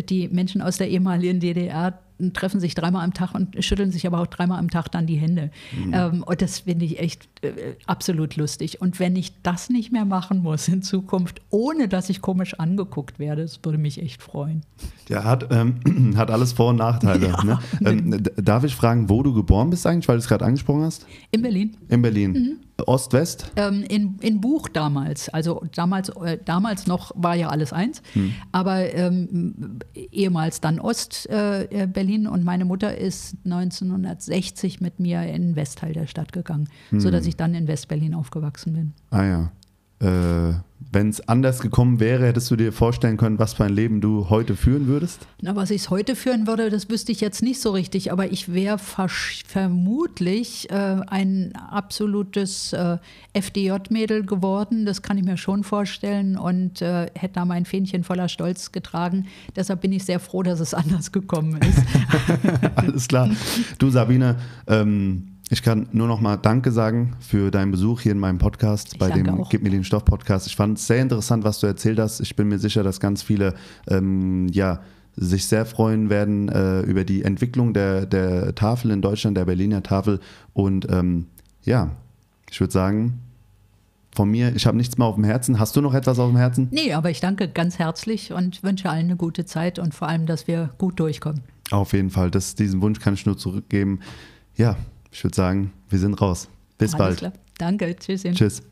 die Menschen aus der ehemaligen DDR treffen sich dreimal am Tag und schütteln sich aber auch dreimal am Tag dann die Hände. Mhm. Ähm, und das finde ich echt äh, absolut lustig. Und wenn ich das nicht mehr machen muss in Zukunft, ohne dass ich komisch angeguckt werde, das würde mich echt freuen. Ja, hat, ähm, <clears throat> hat alles Vor- und Nachteile. Ja, ne? <laughs> ähm, darf ich fragen, wo du geboren bist eigentlich, weil du es gerade angesprochen hast? In Berlin. In Berlin. Mhm. Ost-West? Ähm, in, in Buch damals. Also damals, äh, damals noch war ja alles eins. Hm. Aber ähm, ehemals dann Ost-Berlin äh, und meine Mutter ist 1960 mit mir in den Westteil der Stadt gegangen, hm. sodass ich dann in West-Berlin aufgewachsen bin. Ah ja. Äh, wenn es anders gekommen wäre, hättest du dir vorstellen können, was für ein Leben du heute führen würdest? Na, was ich heute führen würde, das wüsste ich jetzt nicht so richtig, aber ich wäre vermutlich äh, ein absolutes äh, FDJ-Mädel geworden, das kann ich mir schon vorstellen und äh, hätte da mein Fähnchen voller Stolz getragen. Deshalb bin ich sehr froh, dass es <laughs> anders gekommen ist. <laughs> Alles klar. Du, Sabine, ähm, ich kann nur noch mal Danke sagen für deinen Besuch hier in meinem Podcast, ich bei dem auch. Gib mir den Stoff Podcast. Ich fand es sehr interessant, was du erzählt hast. Ich bin mir sicher, dass ganz viele ähm, ja, sich sehr freuen werden äh, über die Entwicklung der, der Tafel in Deutschland, der Berliner Tafel. Und ähm, ja, ich würde sagen, von mir, ich habe nichts mehr auf dem Herzen. Hast du noch etwas auf dem Herzen? Nee, aber ich danke ganz herzlich und wünsche allen eine gute Zeit und vor allem, dass wir gut durchkommen. Auf jeden Fall. Das, diesen Wunsch kann ich nur zurückgeben. Ja, ich würde sagen, wir sind raus. Bis Alles bald. Klar. Danke. Tschüss. Tschüss.